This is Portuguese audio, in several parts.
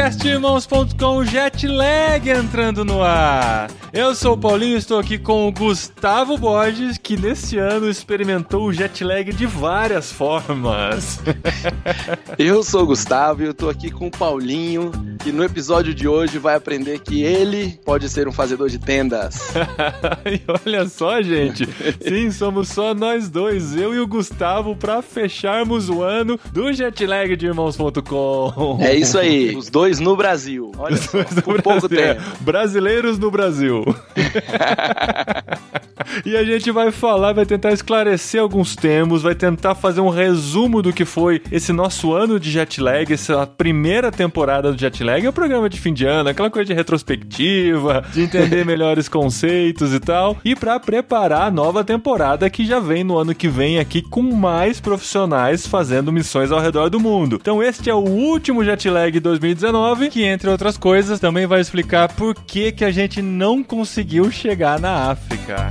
Podcastirmãos.com Jetlag entrando no ar. Eu sou o Paulinho, estou aqui com o Gustavo Borges, que nesse ano experimentou o jet lag de várias formas. Eu sou o Gustavo e eu tô aqui com o Paulinho, que no episódio de hoje vai aprender que ele pode ser um fazedor de tendas. e olha só, gente. Sim, somos só nós dois, eu e o Gustavo, para fecharmos o ano do jetlag de irmãos.com. É isso aí, os dois no Brasil. Olha só, por pouco Brasil. tempo. Brasileiros no Brasil. e a gente vai falar, vai tentar esclarecer alguns termos, vai tentar fazer um resumo do que foi esse nosso ano de jet lag, essa primeira temporada do jet lag. É um programa de fim de ano, aquela coisa de retrospectiva, de entender melhores conceitos e tal. E para preparar a nova temporada que já vem no ano que vem aqui com mais profissionais fazendo missões ao redor do mundo. Então este é o último jet lag 2019, que entre outras coisas também vai explicar por que que a gente não conseguiu chegar na África.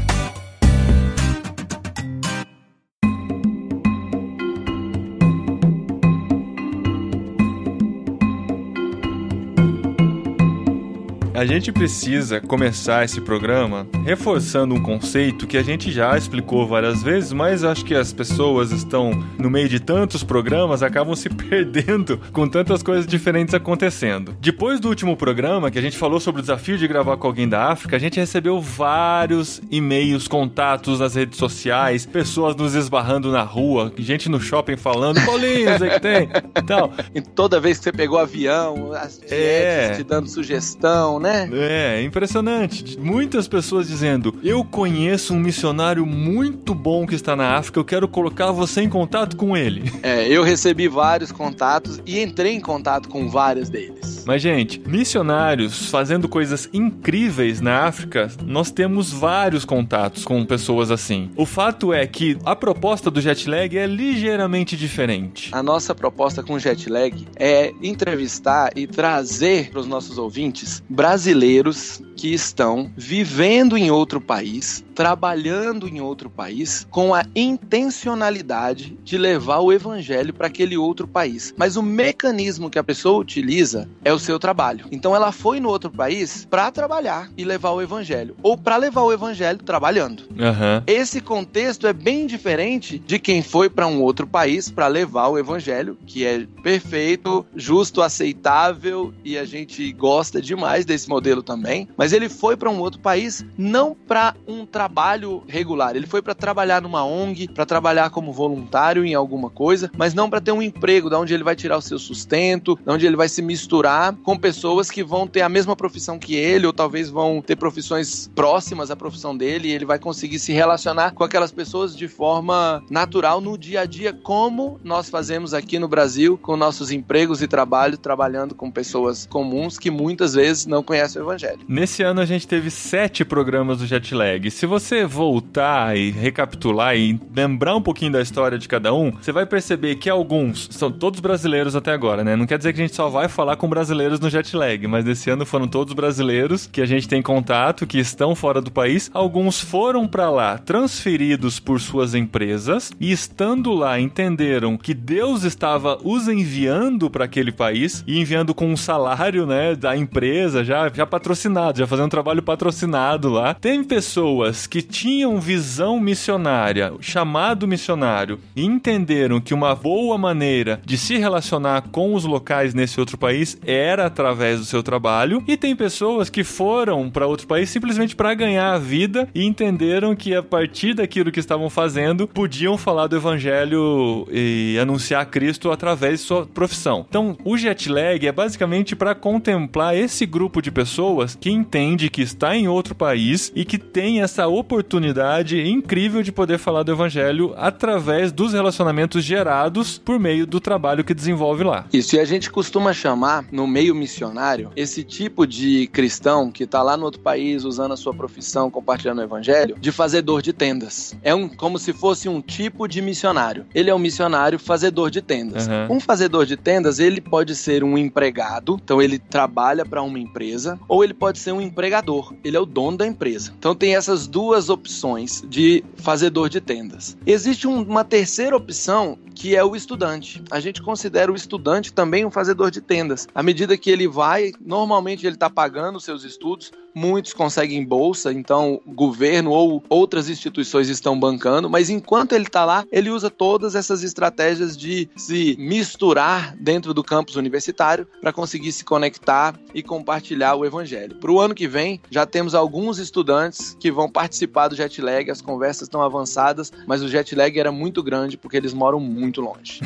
A gente precisa começar esse programa reforçando um conceito que a gente já explicou várias vezes, mas acho que as pessoas estão no meio de tantos programas, acabam se perdendo com tantas coisas diferentes acontecendo. Depois do último programa, que a gente falou sobre o desafio de gravar com alguém da África, a gente recebeu vários e-mails, contatos nas redes sociais, pessoas nos esbarrando na rua, gente no shopping falando, Paulinho, sei que tem, tal. E toda vez que você pegou avião, as dietes É. te dando sugestão, né? É, impressionante. Muitas pessoas dizendo: Eu conheço um missionário muito bom que está na África, eu quero colocar você em contato com ele. É, eu recebi vários contatos e entrei em contato com vários deles. Mas, gente, missionários fazendo coisas incríveis na África, nós temos vários contatos com pessoas assim. O fato é que a proposta do jet lag é ligeiramente diferente. A nossa proposta com o jet lag é entrevistar e trazer para os nossos ouvintes brasileiros brasileiros que estão vivendo em outro país, trabalhando em outro país, com a intencionalidade de levar o evangelho para aquele outro país. Mas o mecanismo que a pessoa utiliza é o seu trabalho. Então ela foi no outro país para trabalhar e levar o evangelho, ou para levar o evangelho trabalhando. Aham. Esse contexto é bem diferente de quem foi para um outro país para levar o evangelho, que é perfeito, justo, aceitável e a gente gosta demais desse modelo também. Mas ele foi para um outro país não para um trabalho regular, ele foi para trabalhar numa ONG, para trabalhar como voluntário em alguma coisa, mas não para ter um emprego, da onde ele vai tirar o seu sustento, da onde ele vai se misturar com pessoas que vão ter a mesma profissão que ele ou talvez vão ter profissões próximas à profissão dele e ele vai conseguir se relacionar com aquelas pessoas de forma natural no dia a dia, como nós fazemos aqui no Brasil com nossos empregos e trabalho, trabalhando com pessoas comuns que muitas vezes não conhecem o evangelho. Nesse ano a gente teve sete programas do jet lag. Se você voltar e recapitular e lembrar um pouquinho da história de cada um, você vai perceber que alguns são todos brasileiros até agora, né? Não quer dizer que a gente só vai falar com brasileiros no jet lag, mas nesse ano foram todos brasileiros que a gente tem contato, que estão fora do país. Alguns foram para lá transferidos por suas empresas e estando lá entenderam que Deus estava os enviando para aquele país e enviando com um salário, né, da empresa já já patrocinado, já fazendo um trabalho patrocinado lá. Tem pessoas que tinham visão missionária, chamado missionário, e entenderam que uma boa maneira de se relacionar com os locais nesse outro país era através do seu trabalho, e tem pessoas que foram para outro país simplesmente para ganhar a vida e entenderam que a partir daquilo que estavam fazendo podiam falar do evangelho e anunciar Cristo através de sua profissão. Então, o jet lag é basicamente para contemplar esse grupo de pessoas que entende que está em outro país e que tem essa oportunidade incrível de poder falar do evangelho através dos relacionamentos gerados por meio do trabalho que desenvolve lá. Isso, e a gente costuma chamar, no meio missionário, esse tipo de cristão que tá lá no outro país usando a sua profissão, compartilhando o evangelho, de fazedor de tendas. É um, como se fosse um tipo de missionário. Ele é um missionário fazedor de tendas. Uhum. Um fazedor de tendas, ele pode ser um empregado, então ele trabalha para uma empresa, ou ele pode ser um empregador, ele é o dono da empresa. Então tem essas duas opções de fazedor de tendas. Existe um, uma terceira opção que é o estudante. A gente considera o estudante também um fazedor de tendas. À medida que ele vai, normalmente ele está pagando os seus estudos, muitos conseguem bolsa, então governo ou outras instituições estão bancando, mas enquanto ele está lá, ele usa todas essas estratégias de se misturar dentro do campus universitário para conseguir se conectar e compartilhar o evangelho. Para o ano que vem, já temos alguns estudantes que vão participar do jet lag, as conversas estão avançadas, mas o jet lag era muito grande porque eles moram muito longe.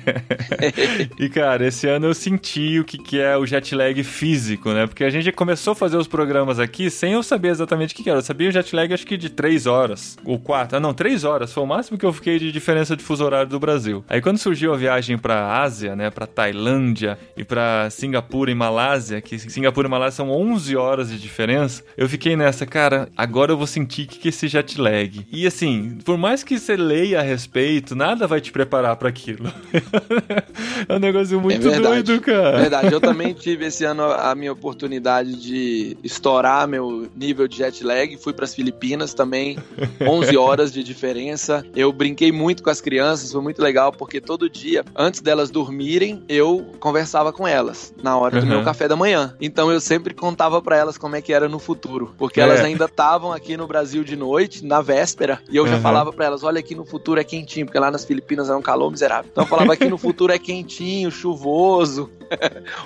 e cara, esse ano eu senti o que, que é o jet lag físico, né? Porque a gente começou a fazer os programas aqui sem eu saber exatamente o que, era. Eu sabia o jet lag acho que de 3 horas, ou 4. Ah, não, 3 horas. Foi o máximo que eu fiquei de diferença de fuso horário do Brasil. Aí quando surgiu a viagem pra Ásia, né, pra Tailândia e pra Singapura e Malásia, que Singapura e Malásia são 11 horas de diferença, eu fiquei nessa, cara, agora eu vou sentir que, que é esse jet lag. E assim, por mais que você leia a respeito, nada vai te preparar para aquilo. é um negócio muito é doido, cara. Verdade, eu também tive esse ano a minha oportunidade de estourar meu nível de jet lag. Fui para as Filipinas também, 11 horas de diferença. Eu brinquei muito com as crianças, foi muito legal porque todo dia, antes delas dormirem, eu conversava com elas na hora uhum. do meu café da manhã. Então eu sempre contava para elas como é que era no futuro, porque é. elas ainda estavam aqui no Brasil de noite, na véspera, e eu já falava para elas: olha, aqui no futuro é quentinho, porque lá nas Filipinas é um calor miserável. Então eu falava: aqui no futuro é quentinho, chuvoso,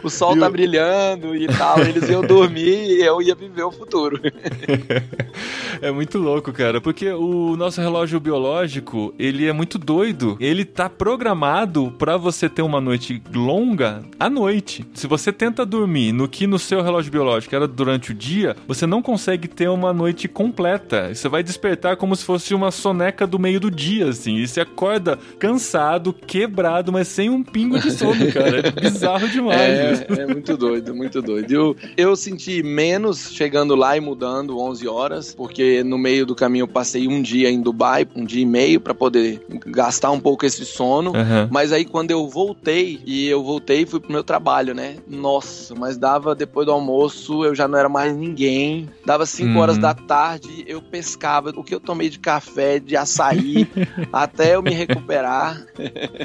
o sol tá brilhando e tal. Eles iam dormir e eu ia viver o futuro. é muito louco, cara, porque o nosso relógio biológico, ele é muito doido. Ele tá programado para você ter uma noite longa à noite. Se você tenta dormir no que no seu relógio biológico era durante o dia, você não consegue ter uma noite completa. Você vai despertar como se fosse uma soneca do meio do dia, assim. E você acorda cansado, quebrado, mas sem um pingo de sono, cara. É bizarro demais. É, é muito doido, muito doido. Eu, eu senti menos chegando lá e mudando 11 horas, porque no meio do caminho eu passei um dia em Dubai, um dia e meio, para poder gastar um pouco esse sono. Uhum. Mas aí quando eu voltei, e eu voltei e fui pro meu trabalho, né? Nossa, mas dava depois do almoço, eu já não era mais ninguém. Dava 5 uhum. horas da tarde, eu pescava o que eu tomei de café, de açaí, até eu me recuperar.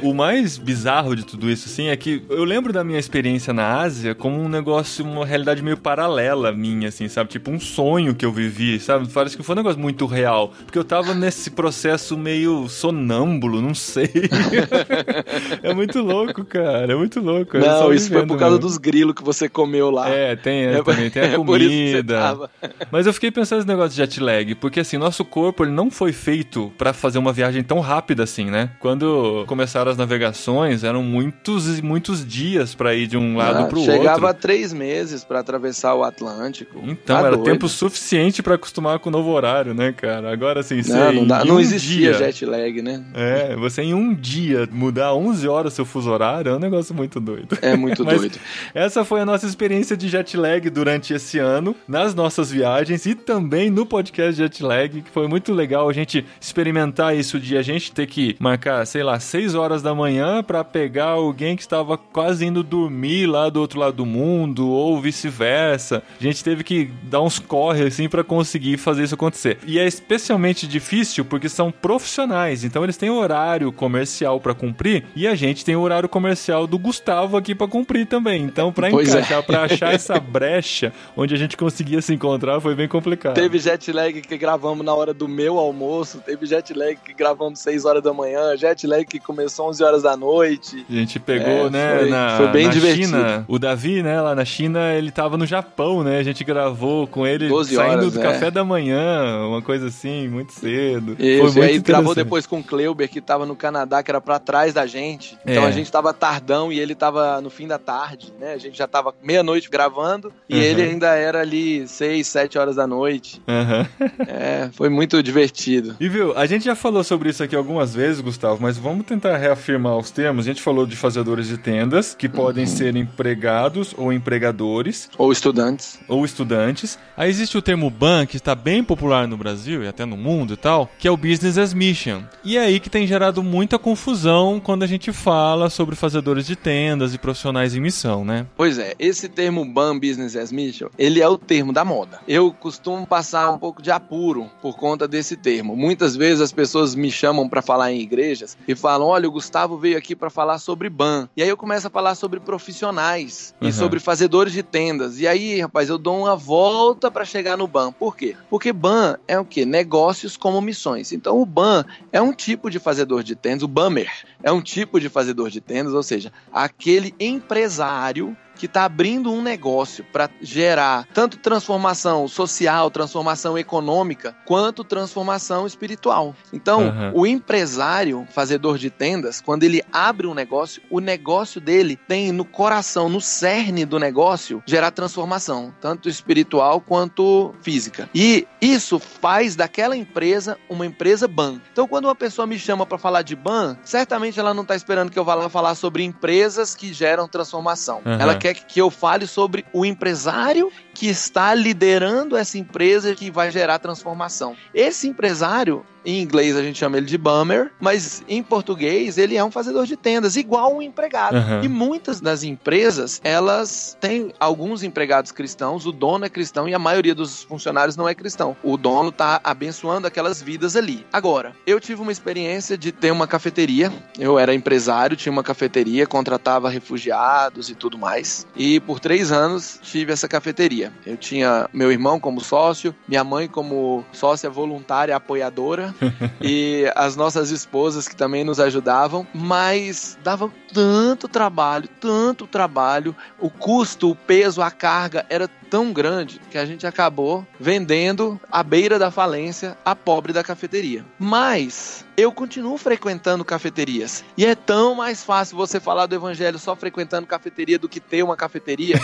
o mais bizarro de tudo isso, assim, é que eu lembro da minha experiência na Ásia como um negócio, uma realidade meio paralela minha, assim, sabe? Tipo um sonho que eu vivi, sabe? Parece que foi um negócio muito real. Porque eu tava nesse processo meio sonâmbulo, não sei. é muito louco, cara. É muito louco. Não, isso foi por causa mesmo. dos grilos que você comeu lá. É, tem, é, também tem a é comida. Mas eu fiquei pensando nesse negócio de jet lag, porque assim, nosso corpo ele não foi feito para fazer uma viagem tão rápida assim, né? Quando começaram as navegações, eram muitos e muitos dias para ir de um lado ah, pro chegava outro. Chegava três meses para atravessar o Atlântico. Então, tá era doido. tempo suficiente para acostumar com o novo horário, né, cara? Agora, assim, não, não, dá, não um existia dia, jet lag, né? É, você em um dia mudar 11 horas seu fuso horário é um negócio muito doido. É muito doido. Essa foi a nossa experiência de jet lag durante esse ano, nas nossas viagens e também no podcast jet lag, que foi muito legal a gente experimentar isso de a gente ter que marcar, sei lá, 6 horas da manhã para pegar alguém que estava quase indo dormir lá do outro lado do mundo ou vice-versa. A gente teve que dar uns corre assim para conseguir fazer isso acontecer. E é especialmente difícil porque são profissionais, então eles têm horário comercial para cumprir e a gente tem o horário comercial do Gustavo aqui para cumprir também. Então, para é. encaixar, é. para achar essa brecha onde a gente conseguia se encontrar foi bem complicado. Teve jet lag que gravamos na hora do meu almoço, teve jet lag que gravamos 6 horas da manhã, jet lag que começou 11 horas da noite. A gente pegou, é, né, foi, na, foi bem na divertido. China, o Davi, né, lá na China, ele tava no Japão, né? A gente gravou com ele saindo horas, do é. café da manhã, uma coisa assim, muito cedo. Isso, Foi muito aí gravou depois com o Kleuber, que tava no Canadá, que era pra trás da gente. Então é. a gente tava tardão e ele tava no fim da tarde, né? A gente já tava meia-noite gravando e uhum. ele ainda era ali seis, sete horas da noite. Uhum. É, foi muito divertido. E viu, a gente já falou sobre isso aqui algumas vezes, Gustavo, mas vamos tentar reafirmar os termos. A gente falou de fazedores de tendas, que podem podem ser empregados ou empregadores. Ou estudantes. Ou estudantes. Aí existe o termo BAN, que está bem popular no Brasil e até no mundo e tal, que é o Business as Mission. E é aí que tem gerado muita confusão quando a gente fala sobre fazedores de tendas e profissionais em missão, né? Pois é, esse termo BAN, Business as Mission, ele é o termo da moda. Eu costumo passar um pouco de apuro por conta desse termo. Muitas vezes as pessoas me chamam para falar em igrejas e falam: olha, o Gustavo veio aqui para falar sobre BAN. E aí eu começo a falar sobre profissionais uhum. e sobre fazedores de tendas. E aí, rapaz, eu dou uma volta para chegar no BAN. Por quê? Porque BAN é o quê? Negócios como missões. Então o BAN é um tipo de fazedor de tendas, o BAMER é um tipo de fazedor de tendas, ou seja, aquele empresário que está abrindo um negócio para gerar tanto transformação social, transformação econômica, quanto transformação espiritual. Então, uhum. o empresário, fazedor de tendas, quando ele abre um negócio, o negócio dele tem no coração, no cerne do negócio, gerar transformação, tanto espiritual quanto física. E isso faz daquela empresa uma empresa ban. Então, quando uma pessoa me chama para falar de ban, certamente ela não está esperando que eu vá lá falar sobre empresas que geram transformação. Uhum. Ela quer quer que eu fale sobre o empresário que está liderando essa empresa que vai gerar transformação. Esse empresário, em inglês a gente chama ele de bummer, mas em português ele é um fazedor de tendas, igual um empregado. Uhum. E muitas das empresas, elas têm alguns empregados cristãos, o dono é cristão e a maioria dos funcionários não é cristão. O dono está abençoando aquelas vidas ali. Agora, eu tive uma experiência de ter uma cafeteria, eu era empresário, tinha uma cafeteria, contratava refugiados e tudo mais. E por três anos tive essa cafeteria. Eu tinha meu irmão como sócio, minha mãe como sócia voluntária apoiadora e as nossas esposas que também nos ajudavam, mas dava tanto trabalho, tanto trabalho, o custo, o peso, a carga era tão grande que a gente acabou vendendo à beira da falência a pobre da cafeteria. Mas eu continuo frequentando cafeterias. E é tão mais fácil você falar do evangelho só frequentando cafeteria do que ter uma cafeteria.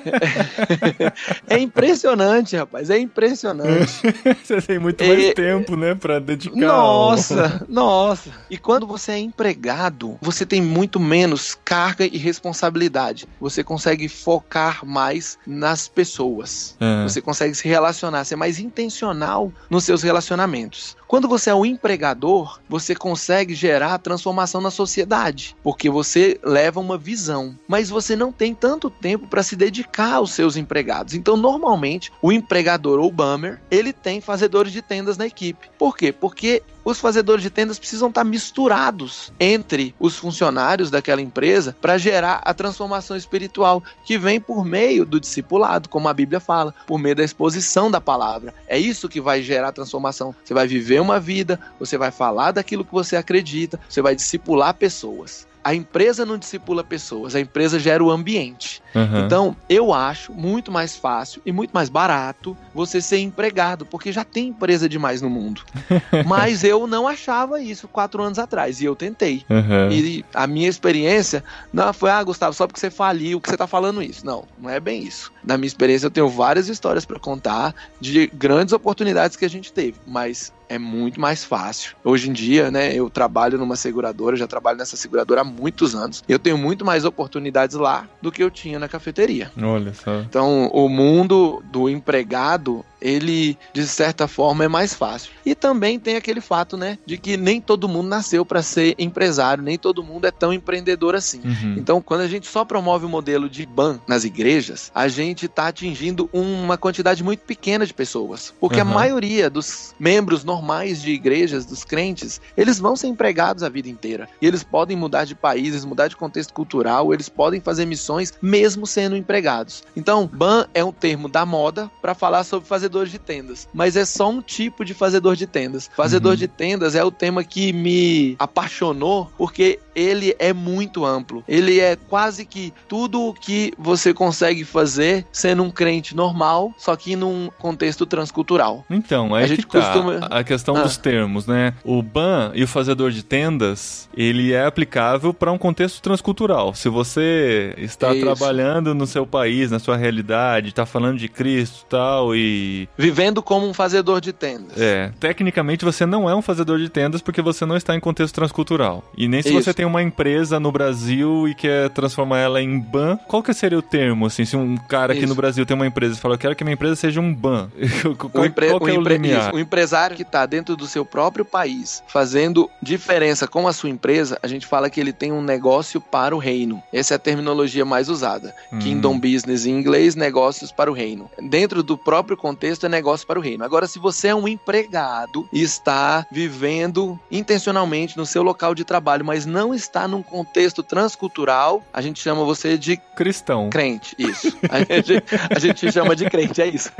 é impressionante, rapaz. É impressionante. você tem muito mais é... tempo, né, para dedicar. Nossa, nossa. E quando você é empregado, você tem muito menos carga e responsabilidade. Você consegue focar mais nas pessoas. É. Você consegue se relacionar, ser mais intencional nos seus relacionamentos. Quando você é um empregador, você consegue gerar transformação na sociedade, porque você leva uma visão, mas você não tem tanto tempo para se dedicar aos seus empregados. Então, normalmente, o empregador ou bummer, ele tem fazedores de tendas na equipe. Por quê? Porque os fazedores de tendas precisam estar misturados entre os funcionários daquela empresa para gerar a transformação espiritual que vem por meio do discipulado, como a Bíblia fala, por meio da exposição da palavra. É isso que vai gerar a transformação. Você vai viver uma vida, você vai falar daquilo que você acredita, você vai discipular pessoas a empresa não discipula pessoas, a empresa gera o ambiente. Uhum. Então, eu acho muito mais fácil e muito mais barato você ser empregado, porque já tem empresa demais no mundo. Mas eu não achava isso quatro anos atrás, e eu tentei. Uhum. E a minha experiência não foi, ah, Gustavo, só porque você faliu que você está falando isso. Não, não é bem isso. Na minha experiência, eu tenho várias histórias para contar de grandes oportunidades que a gente teve, mas é muito mais fácil. Hoje em dia, né, eu trabalho numa seguradora, já trabalho nessa seguradora há muitos anos. Eu tenho muito mais oportunidades lá do que eu tinha na cafeteria. Olha só. Então, o mundo do empregado ele de certa forma é mais fácil. E também tem aquele fato, né, de que nem todo mundo nasceu para ser empresário, nem todo mundo é tão empreendedor assim. Uhum. Então, quando a gente só promove o modelo de ban nas igrejas, a gente está atingindo uma quantidade muito pequena de pessoas, porque uhum. a maioria dos membros normais de igrejas, dos crentes, eles vão ser empregados a vida inteira. E eles podem mudar de países, mudar de contexto cultural, eles podem fazer missões mesmo sendo empregados. Então, ban é um termo da moda para falar sobre fazer fazedor de tendas, mas é só um tipo de fazedor de tendas. Fazedor uhum. de tendas é o tema que me apaixonou porque ele é muito amplo. Ele é quase que tudo o que você consegue fazer sendo um crente normal, só que num contexto transcultural. Então, é a gente tá costuma... a questão ah. dos termos, né? O ban e o fazedor de tendas, ele é aplicável para um contexto transcultural. Se você está Isso. trabalhando no seu país, na sua realidade, está falando de Cristo tal, e Vivendo como um fazedor de tendas. É, tecnicamente você não é um fazedor de tendas porque você não está em contexto transcultural. E nem se Isso. você tem uma empresa no Brasil e quer transformar ela em ban, qual que seria o termo, assim, se um cara aqui Isso. no Brasil tem uma empresa e fala, eu quero que minha empresa seja um ban. qual, O, empre- qual que o é o empre- o empresário que está dentro do seu próprio país, fazendo diferença com a sua empresa, a gente fala que ele tem um negócio para o reino. Essa é a terminologia mais usada. Hum. Kingdom Business em inglês, negócios para o reino. Dentro do próprio contexto é negócio para o reino. Agora, se você é um empregado e está vivendo intencionalmente no seu local de trabalho, mas não está num contexto transcultural, a gente chama você de Cristão. crente. Isso. A gente, a gente chama de crente, é isso.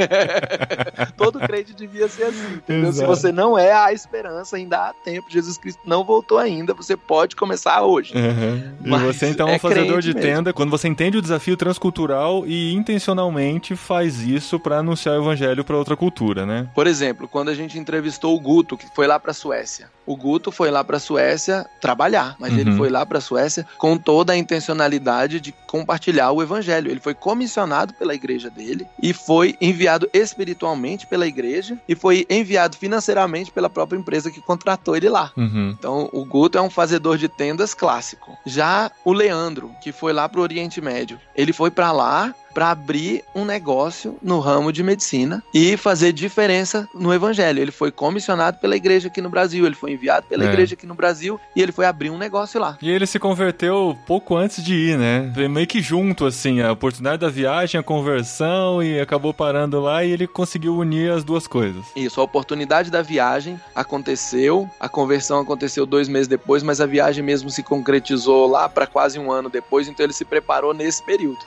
Todo crente devia ser assim, entendeu? Se você não é, há esperança, ainda há tempo. Jesus Cristo não voltou ainda, você pode começar hoje. Uhum. E você então é é um fazedor crente de mesmo. tenda quando você entende o desafio transcultural e intencionalmente faz isso pra anunciar o evangelho pra outra cultura, né? Por exemplo, quando a gente entrevistou o Guto, que foi lá para a Suécia. O Guto foi lá para a Suécia trabalhar, mas Uhum. ele foi lá para a Suécia com toda a intencionalidade de compartilhar o evangelho. Ele foi comissionado pela igreja dele e foi enviado espiritualmente pela igreja e foi enviado financeiramente pela própria empresa que contratou ele lá. Uhum. Então, o Guto é um fazedor de tendas clássico. Já o Leandro, que foi lá para o Oriente Médio, ele foi para lá para abrir um negócio no ramo de medicina e fazer diferença no evangelho. Ele foi comissionado pela igreja aqui no Brasil, ele foi enviado pela É. igreja aqui no Brasil e ele foi abrir um negócio lá. E ele se converteu pouco antes de ir, né? Meio que junto, assim, a oportunidade da viagem, a conversão e acabou parando lá e ele conseguiu unir as duas coisas. Isso, a oportunidade da viagem aconteceu, a conversão aconteceu dois meses depois, mas a viagem mesmo se concretizou lá para quase um ano depois, então ele se preparou nesse período.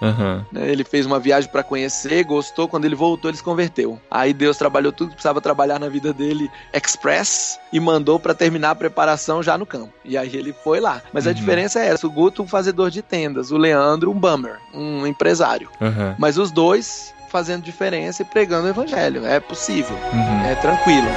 Né? Ele fez uma viagem para conhecer, gostou, quando ele voltou ele se converteu. Aí Deus trabalhou tudo que precisava trabalhar na vida dele express e mandou para terminar a preparação já no campo. E aí ele foi lá. Mas a Uhum. diferença é essa, o Guto um fazedor de tendas, o Leandro um bummer, um empresário. Aham. Mas os dois fazendo diferença e pregando o evangelho. É possível, Uhum. é tranquilo.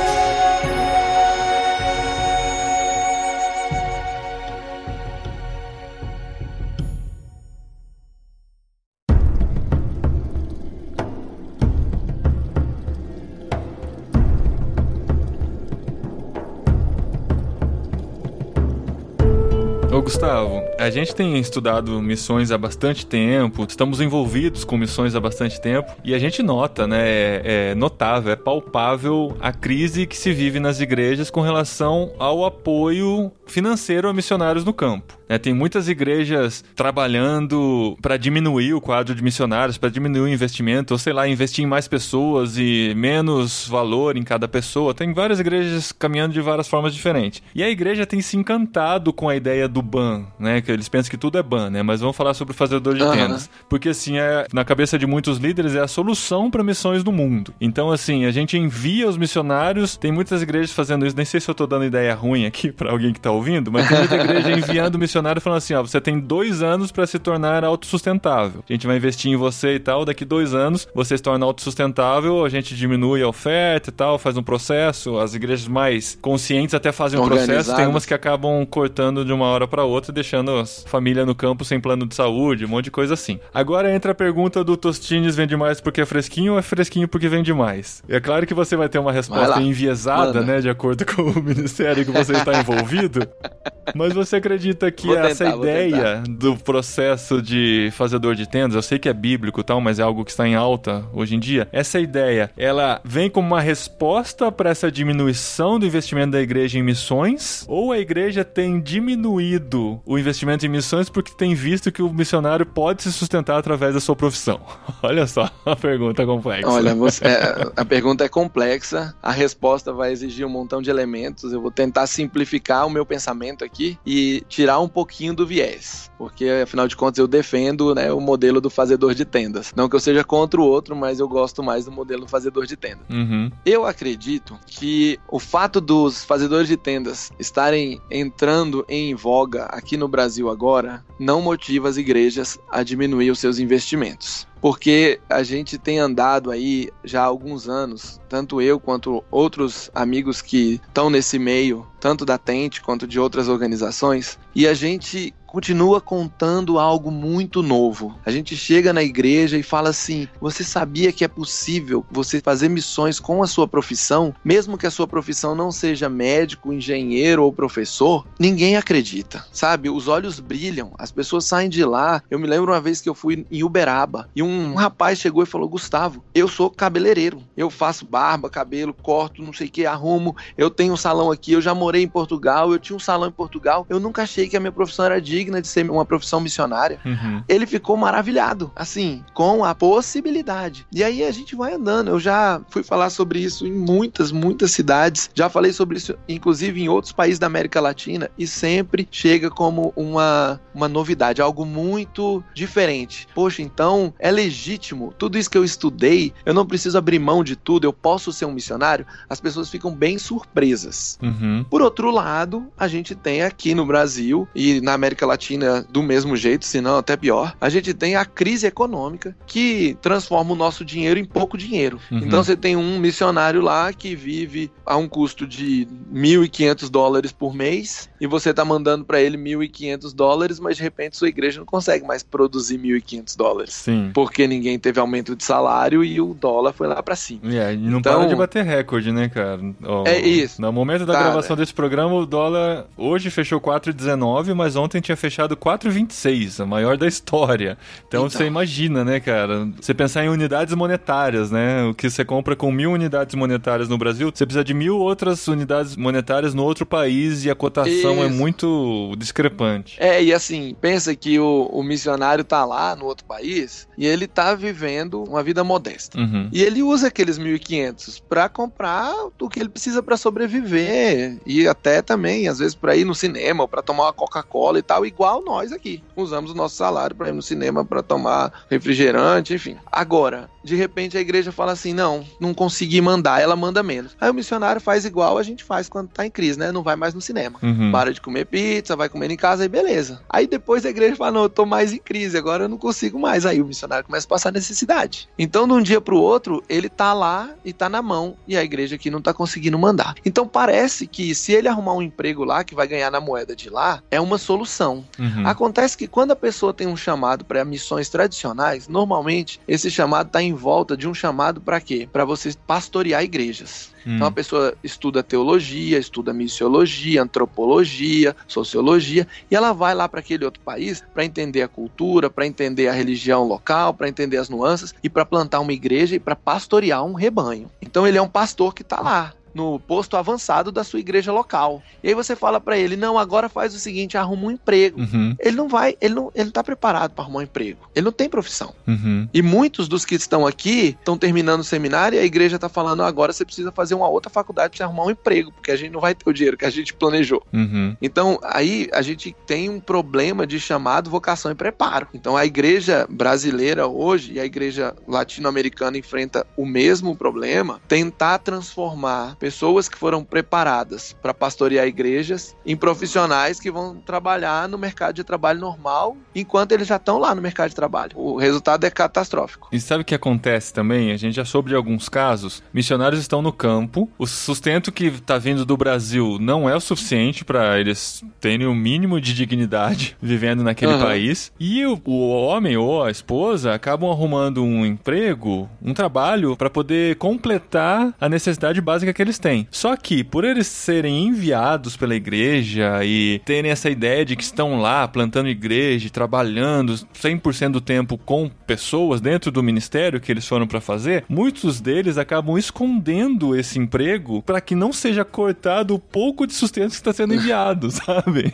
Gustavo, a gente tem estudado missões há bastante tempo, estamos envolvidos com missões há bastante tempo e a gente nota, né? É, é notável, é palpável a crise que se vive nas igrejas com relação ao apoio financeiro a missionários no campo. né? tem muitas igrejas trabalhando para diminuir o quadro de missionários, para diminuir o investimento, ou sei lá, investir em mais pessoas e menos valor em cada pessoa. Tem várias igrejas caminhando de várias formas diferentes. E a igreja tem se encantado com a ideia do ban, né? Que eles pensam que tudo é ban, né? Mas vamos falar sobre o fazedor de Aham. tendas. Porque assim, é, na cabeça de muitos líderes é a solução para missões no mundo. Então, assim, a gente envia os missionários, tem muitas igrejas fazendo isso, nem sei se eu tô dando ideia ruim aqui para alguém que tá ouvindo, mas tem muita igreja enviando missionário falando assim, ó, você tem dois anos para se tornar autossustentável. A gente vai investir em você e tal, daqui dois anos você se torna autossustentável, a gente diminui a oferta e tal, faz um processo, as igrejas mais conscientes até fazem um processo, tem umas que acabam cortando de uma hora para outra, deixando a família no campo sem plano de saúde, um monte de coisa assim. Agora entra a pergunta do Tostines vende mais porque é fresquinho ou é fresquinho porque vende mais? É claro que você vai ter uma resposta enviesada, Manda. né, de acordo com o ministério que você está envolvido. Mas você acredita que essa tentar, vou ideia do processo de fazedor de tendas, eu sei que é bíblico e tal, mas é algo que está em alta hoje em dia. Essa ideia, ela vem como uma resposta para essa diminuição do investimento da igreja em missões? Ou a igreja tem diminuído o investimento em missões porque tem visto que o missionário pode se sustentar através da sua profissão? Olha só, a pergunta complexa. Olha, você- é, a pergunta é complexa, a resposta vai exigir um montão de elementos. Eu vou tentar simplificar o meu pensamento aqui e tirar um pouquinho do viés, porque afinal de contas eu defendo né, o modelo do fazedor de tendas. Não que eu seja contra o outro, mas eu gosto mais do modelo do fazedor de tendas. Uhum. Eu acredito que o fato dos fazedores de tendas estarem entrando em voga aqui no Brasil agora não motiva as igrejas a diminuir os seus investimentos. Porque a gente tem andado aí já há alguns anos, tanto eu quanto outros amigos que estão nesse meio, tanto da Tente quanto de outras organizações, e a gente continua contando algo muito novo. A gente chega na igreja e fala assim: você sabia que é possível você fazer missões com a sua profissão, mesmo que a sua profissão não seja médico, engenheiro ou professor? Ninguém acredita, sabe? Os olhos brilham, as pessoas saem de lá. Eu me lembro uma vez que eu fui em Uberaba e um rapaz chegou e falou: Gustavo, eu sou cabeleireiro, eu faço barba, cabelo, corto, não sei o que, arrumo, eu tenho um salão aqui, eu já morei em Portugal, eu tinha um salão em Portugal, eu nunca achei que a minha profissão era digna de ser uma profissão missionária. Uhum. Ele ficou maravilhado, assim, com a possibilidade. E aí a gente vai andando. Eu já fui falar sobre isso em muitas, muitas cidades. Já falei sobre isso, inclusive, em outros países da América Latina. E sempre chega como uma, uma novidade, algo muito diferente. Poxa, então é legítimo. Tudo isso que eu estudei, eu não preciso abrir mão de tudo, eu posso ser um missionário. As pessoas ficam bem surpresas. Uhum. Por outro lado, a gente tem aqui no Brasil e na América Latina do mesmo jeito, se não até pior, a gente tem a crise econômica que transforma o nosso dinheiro em pouco dinheiro. Uhum. Então você tem um missionário lá que vive a um custo de 1.500 dólares por mês e você tá mandando para ele 1.500 dólares, mas de repente sua igreja não consegue mais produzir 1.500 dólares. Sim. Porque ninguém teve aumento de salário e o dólar foi lá para cima. É, e não Então- para de bater recorde, né, cara? Ó, É isso. No momento da gravação desse programa, o dólar hoje fechou 4,19, mas ontem tinha fechado 4,26, a maior da história. Então, Então. você imagina, né, cara? Você pensar em unidades monetárias, né? O que você compra com mil unidades monetárias no Brasil, você precisa de mil outras unidades monetárias no outro país e a cotação é Isso. muito discrepante. É, e assim, pensa que o, o missionário tá lá no outro país e ele tá vivendo uma vida modesta. Uhum. E ele usa aqueles 1.500 para comprar o que ele precisa para sobreviver e até também, às vezes, para ir no cinema ou para tomar uma Coca-Cola e tal, igual nós aqui. Usamos o nosso salário para ir no cinema, para tomar refrigerante, enfim. Agora, de repente a igreja fala assim: não, não consegui mandar, ela manda menos. Aí o missionário faz igual a gente faz quando tá em crise, né? Não vai mais no cinema. Uhum. Para de comer pizza, vai comer em casa e beleza. Aí depois a igreja fala: Não, eu tô mais em crise, agora eu não consigo mais. Aí o missionário começa a passar necessidade. Então, de um dia pro outro, ele tá lá e tá na mão, e a igreja aqui não tá conseguindo mandar. Então parece que se ele arrumar um emprego lá, que vai ganhar na moeda de lá, é uma solução. Uhum. Acontece que quando a pessoa tem um chamado para missões tradicionais, normalmente esse chamado está em volta de um chamado para quê? Para você pastorear igrejas. Hum. Então a pessoa estuda teologia, estuda missiologia, antropologia, sociologia, e ela vai lá para aquele outro país para entender a cultura, para entender a religião local, para entender as nuances e para plantar uma igreja e para pastorear um rebanho. Então ele é um pastor que está lá no posto avançado da sua igreja local. E aí você fala para ele: "Não, agora faz o seguinte, arruma um emprego". Uhum. Ele não vai, ele não, ele não tá preparado para arrumar um emprego. Ele não tem profissão. Uhum. E muitos dos que estão aqui estão terminando o seminário e a igreja está falando agora você precisa fazer uma outra faculdade para arrumar um emprego, porque a gente não vai ter o dinheiro que a gente planejou. Uhum. Então, aí a gente tem um problema de chamado, vocação e preparo. Então, a igreja brasileira hoje e a igreja latino-americana enfrenta o mesmo problema, tentar transformar pessoas que foram preparadas para pastorear igrejas em profissionais que vão trabalhar no mercado de trabalho normal, enquanto eles já estão lá no mercado de trabalho. O resultado é catastrófico. E sabe o que acontece também? A gente já soube de alguns casos. Missionários estão no campo, o sustento que está vindo do Brasil não é o suficiente para eles terem o mínimo de dignidade vivendo naquele Aham. país. E o, o homem ou a esposa acabam arrumando um emprego, um trabalho, para poder completar a necessidade básica que eles têm. Só que, por eles serem enviados pela igreja e terem essa ideia de que estão lá plantando igreja, e trabalhando 100% do tempo com pessoas dentro do ministério que eles foram para fazer, muitos deles acabam escondendo esse emprego para que não seja cortado o pouco de sustento que está sendo enviado, sabe?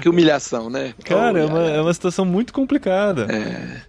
Que humilhação, né? Cara, é uma, é uma situação muito complicada.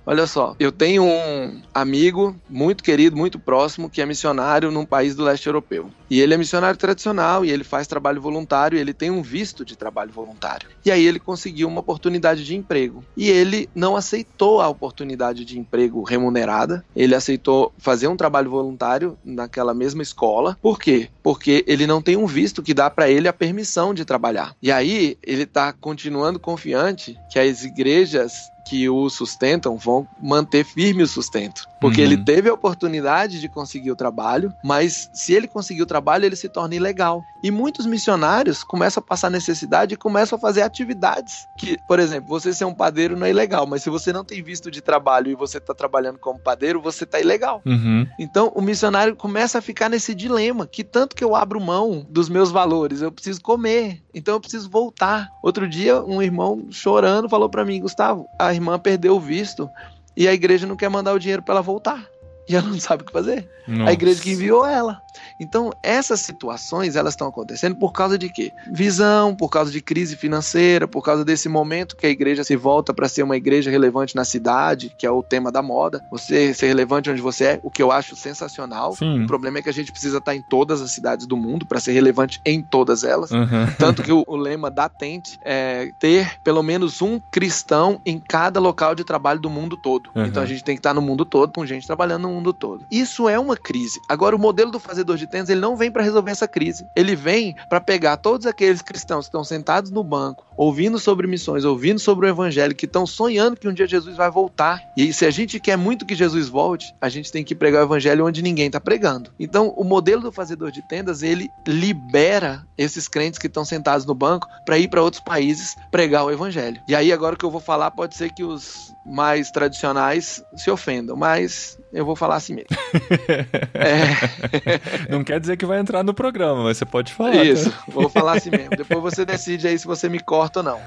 Olha só, eu tenho um amigo muito querido, muito próximo, que é missionário num país do leste europeu. E ele é missionário tradicional e ele faz trabalho voluntário ele tem um visto de trabalho voluntário. E aí ele conseguiu uma oportunidade de emprego. E ele não aceitou a oportunidade de emprego remunerada, ele aceitou fazer um trabalho voluntário naquela mesma escola. Por quê? Porque ele não tem um visto que dá para ele a permissão de trabalhar. E aí ele tá continuando confiante que as igrejas que o sustentam vão manter firme o sustento. Porque uhum. ele teve a oportunidade de conseguir o trabalho, mas se ele conseguir o trabalho, ele se torna ilegal. E muitos missionários começam a passar necessidade e começam a fazer atividades que, por exemplo, você ser um padeiro não é ilegal, mas se você não tem visto de trabalho e você está trabalhando como padeiro, você está ilegal. Uhum. Então o missionário começa a ficar nesse dilema que tanto que eu abro mão dos meus valores, eu preciso comer, então eu preciso voltar. Outro dia um irmão chorando falou para mim, Gustavo, a irmã perdeu o visto e a igreja não quer mandar o dinheiro para ela voltar. E ela não sabe o que fazer. Nossa. A igreja que enviou ela. Então, essas situações, elas estão acontecendo por causa de quê? Visão, por causa de crise financeira, por causa desse momento que a igreja se volta para ser uma igreja relevante na cidade, que é o tema da moda. Você ser relevante onde você é, o que eu acho sensacional. Sim. O problema é que a gente precisa estar em todas as cidades do mundo para ser relevante em todas elas. Uhum. Tanto que o, o, lema da Tente é ter pelo menos um cristão em cada local de trabalho do mundo todo. Uhum. Então a gente tem que estar no mundo todo com gente trabalhando no mundo todo. Isso é uma crise. Agora, o modelo do fazedor de tendas, ele não vem para resolver essa crise. Ele vem para pegar todos aqueles cristãos que estão sentados no banco, ouvindo sobre missões, ouvindo sobre o evangelho, que estão sonhando que um dia Jesus vai voltar. E se a gente quer muito que Jesus volte, a gente tem que pregar o evangelho onde ninguém está pregando. Então, o modelo do fazedor de tendas, ele libera esses crentes que estão sentados no banco para ir para outros países pregar o evangelho. E aí, agora que eu vou falar, pode ser que os mais tradicionais se ofendam, mas eu vou falar assim mesmo. é... Não quer dizer que vai entrar no programa, mas você pode falar. Isso, tá? vou falar assim mesmo. Depois você decide aí se você me corta ou não.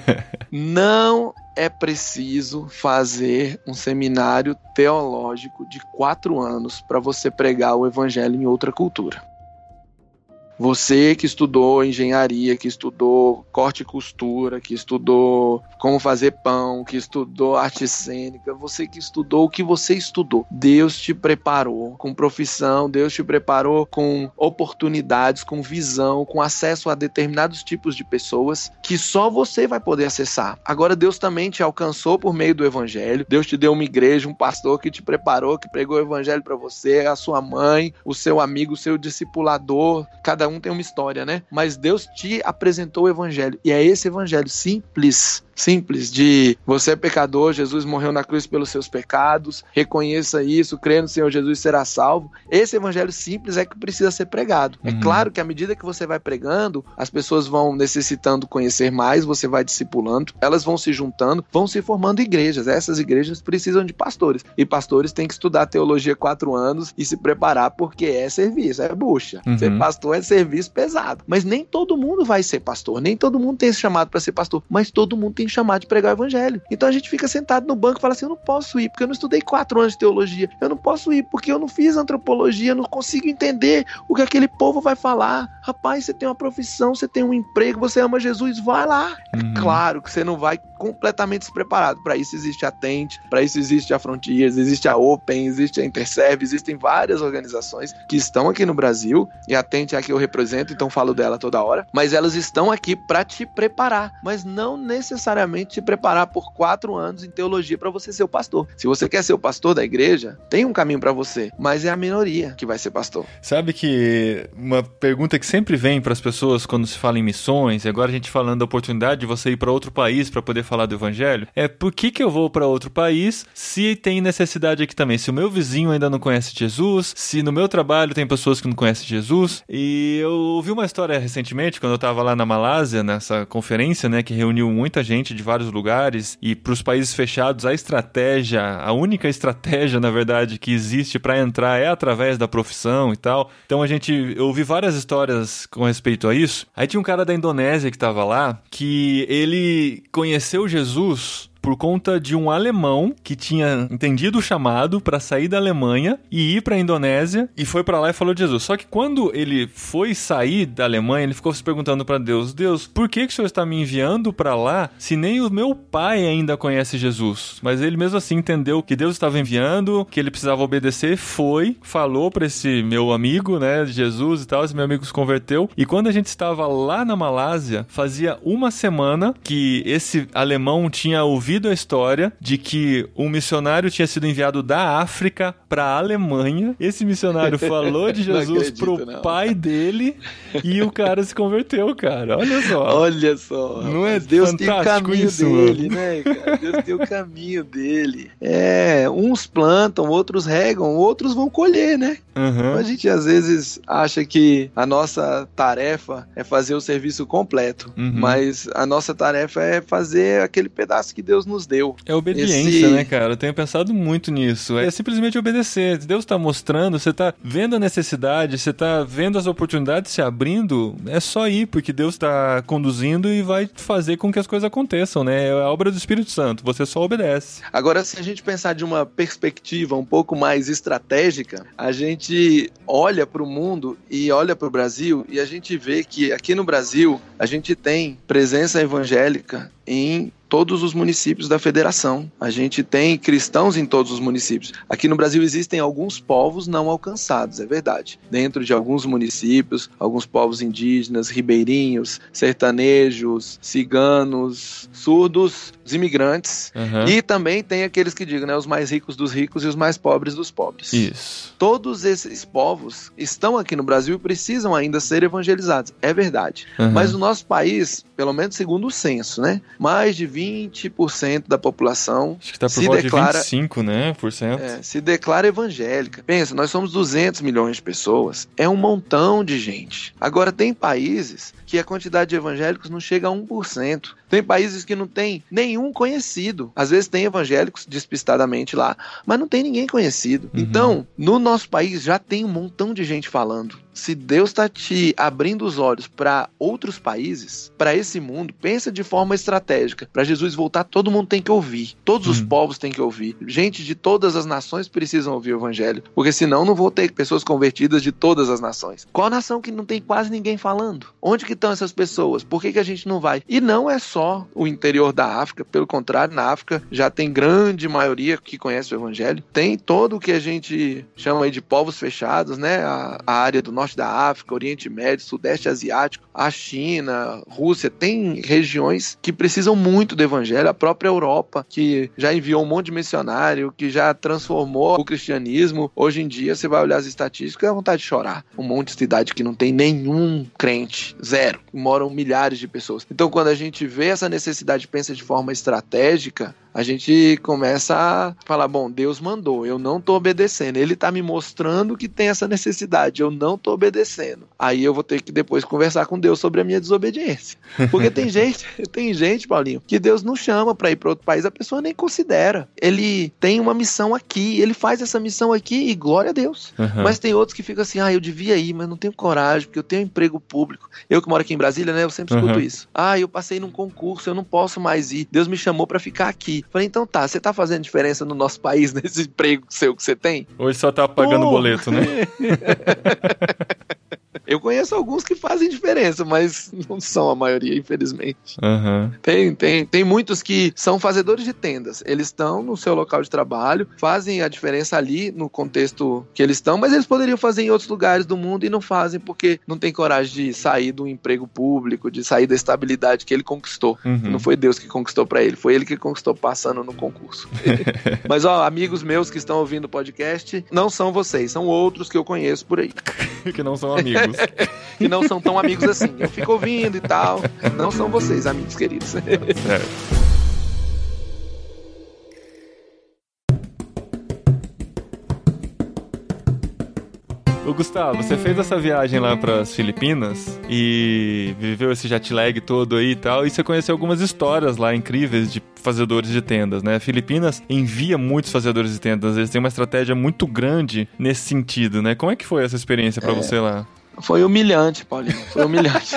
Não é preciso fazer um seminário teológico de quatro anos para você pregar o evangelho em outra cultura. Você que estudou engenharia, que estudou corte e costura, que estudou como fazer pão, que estudou arte cênica, você que estudou o que você estudou. Deus te preparou com profissão, Deus te preparou com oportunidades, com visão, com acesso a determinados tipos de pessoas que só você vai poder acessar. Agora Deus também te alcançou por meio do evangelho. Deus te deu uma igreja, um pastor que te preparou, que pregou o evangelho para você, a sua mãe, o seu amigo, o seu discipulador, cada um um tem uma história, né? Mas Deus te apresentou o evangelho. E é esse evangelho simples simples de você é pecador, Jesus morreu na cruz pelos seus pecados, reconheça isso, crê no Senhor Jesus será salvo. Esse evangelho simples é que precisa ser pregado. É uhum. É claro que à medida que você vai pregando, as pessoas vão necessitando conhecer mais, você vai discipulando, elas vão se juntando, vão se formando igrejas. Essas igrejas precisam de pastores. E pastores têm que estudar teologia quatro anos e se preparar porque é serviço, é bucha. Uhum. Ser pastor é serviço pesado. Mas nem todo mundo vai ser pastor, nem todo mundo tem esse chamado para ser pastor, mas todo mundo tem chamado de pregar o evangelho. Então a gente fica sentado no banco e fala assim: eu não posso ir porque eu não estudei quatro anos de teologia. Eu não posso ir porque eu não fiz antropologia, eu não consigo entender o que aquele povo vai falar. Rapaz, você tem uma profissão, você tem um emprego, você ama Jesus, vai lá. É uhum. É claro que você não vai completamente despreparado. Para isso existe a Tente, para isso existe a Frontiers, existe a Open, existe a Interserve, existem várias organizações que estão aqui no Brasil e a Tente é a que eu represento, então falo dela toda hora. Mas elas estão aqui para te preparar, mas não necessariamente te preparar por quatro anos em teologia para você ser o pastor. Se você quer ser o pastor da igreja, tem um caminho para você, mas é a minoria que vai ser pastor. Sabe que uma pergunta que sempre vem para as pessoas quando se fala em missões, e agora a gente falando da oportunidade de você ir para outro país para poder falar do evangelho, é por que, que eu vou para outro país se tem necessidade aqui também? Se o meu vizinho ainda não conhece Jesus, se no meu trabalho tem pessoas que não conhecem Jesus. E eu ouvi uma história recentemente, quando eu estava lá na Malásia, nessa conferência, né, que reuniu muita gente de vários lugares e para os países fechados a estratégia, a única estratégia, na verdade, que existe para entrar é através da profissão e tal. Então a gente eu ouvi várias histórias com respeito a isso. Aí tinha um cara da Indonésia que estava lá que ele conheceu Jesus por conta de um alemão que tinha entendido o chamado para sair da Alemanha e ir para a Indonésia e foi para lá e falou de Jesus. Só que quando ele foi sair da Alemanha, ele ficou se perguntando para Deus: Deus, por que, que o Senhor está me enviando para lá se nem o meu pai ainda conhece Jesus? Mas ele mesmo assim entendeu que Deus estava enviando, que ele precisava obedecer, foi, falou para esse meu amigo, né, Jesus e tal, esse meu amigo se converteu. E quando a gente estava lá na Malásia, fazia uma semana que esse alemão tinha ouvido ouvido a história de que um missionário tinha sido enviado da África para a Alemanha. Esse missionário falou de Jesus acredito, pro não. pai dele e o cara se converteu, cara. Olha só. Olha só. Não é Deus tem o caminho isso, dele, né, cara? Deus tem o caminho dele. É, uns plantam, outros regam, outros vão colher, né? Aham. A gente às vezes acha que a nossa tarefa é fazer o serviço completo, Uhum. mas a nossa tarefa é fazer aquele pedaço que Deus nos deu. É obediência, Esse- né, cara? Eu tenho pensado muito nisso. É simplesmente obedecer. Deus tá mostrando, você tá vendo a necessidade, você tá vendo as oportunidades se abrindo, é só ir, porque Deus tá conduzindo e vai fazer com que as coisas aconteçam, né? É a obra do Espírito Santo, você só obedece. Agora, se a gente pensar de uma perspectiva um pouco mais estratégica, a gente olha para o mundo e olha para o Brasil e a gente vê que aqui no Brasil a gente tem presença evangélica em todos os municípios da federação. A gente tem cristãos em todos os municípios. Aqui no Brasil existem alguns povos não alcançados, é verdade. Dentro de alguns municípios, alguns povos indígenas, ribeirinhos, sertanejos, ciganos, surdos, os imigrantes. Aham. E também tem aqueles que digam, né, os mais ricos dos ricos e os mais pobres dos pobres. Isso. Todos esses povos estão aqui no Brasil e precisam ainda ser evangelizados. É verdade. Aham. Mas o nosso país, pelo menos segundo o censo, né, mais de 20% da população Acho que tá por se volta declara- de 25, né? Por cento. é, se declara evangélica. Pensa, nós somos 200 milhões de pessoas. É um montão de gente. Agora, tem países que a quantidade de evangélicos não chega a 1%. Tem países que não tem nenhum conhecido. Às vezes tem evangélicos despistadamente lá, mas não tem ninguém conhecido. Uhum. Então, no nosso país já tem um montão de gente falando. Se Deus está te abrindo os olhos para outros países, para esse mundo, pensa de forma estratégica. Para Jesus voltar, todo mundo tem que ouvir. Todos os Uhum. povos têm que ouvir. Gente de todas as nações precisam ouvir o evangelho, porque senão não vou ter pessoas convertidas de todas as nações. Qual nação que não tem quase ninguém falando? Onde que estão essas pessoas? Por que, que a gente não vai? E não é só o interior da África, pelo contrário, na África já tem grande maioria que conhece o evangelho. Tem todo o que a gente chama de povos fechados, né? A, a área do norte da África, Oriente Médio, Sudeste Asiático, a China, Rússia, tem regiões que precisam muito do evangelho, a própria Europa, que já enviou um monte de missionário, que já transformou o cristianismo. Hoje em dia, você vai olhar as estatísticas, é vontade de chorar. Um monte de cidade que não tem nenhum crente, zero. Moram milhares de pessoas. Então, quando a gente vê essa necessidade pensa de forma estratégica, a gente começa a falar: bom, Deus mandou, eu não tô obedecendo. Ele tá me mostrando que tem essa necessidade, eu não tô obedecendo. Aí eu vou ter que depois conversar com Deus sobre a minha desobediência. Porque tem gente, tem gente, Paulinho, que Deus não chama para ir para outro país, a pessoa nem considera. Ele tem uma missão aqui, ele faz essa missão aqui e glória a Deus. Aham. Mas tem outros que ficam assim, ah, eu devia ir, mas não tenho coragem, porque eu tenho um emprego público. Eu que moro aqui em Brasília, né, eu sempre escuto Uhum. isso. Ah, eu passei num concurso, eu não posso mais ir. Deus me chamou para ficar aqui. Falei, então tá, você tá fazendo diferença no nosso país nesse emprego seu que você tem? Hoje só tá pagando Pô. boleto, né? Eu conheço alguns que fazem diferença, mas não são a maioria, infelizmente. Aham. Tem, tem, tem muitos que são fazedores de tendas. Eles estão no seu local de trabalho, fazem a diferença ali no contexto que eles estão, mas eles poderiam fazer em outros lugares do mundo e não fazem porque não tem coragem de sair do emprego público, de sair da estabilidade que ele conquistou. Uhum. Não foi Deus que conquistou pra ele, foi ele que conquistou passando no concurso. mas ó, amigos meus que estão ouvindo o podcast, não são vocês, são outros que eu conheço por aí, que não são amigos. que não são tão amigos assim. Eu fico ouvindo e tal, não são vocês, amigos queridos. É. Ô Gustavo, você fez essa viagem lá para as Filipinas e viveu esse jet lag todo aí e tal, e você conheceu algumas histórias lá incríveis de fazedores de tendas, né? Filipinas envia muitos fazedores de tendas, eles têm uma estratégia muito grande nesse sentido, né? Como é que foi essa experiência para você lá? Foi humilhante, Paulinho. Foi humilhante.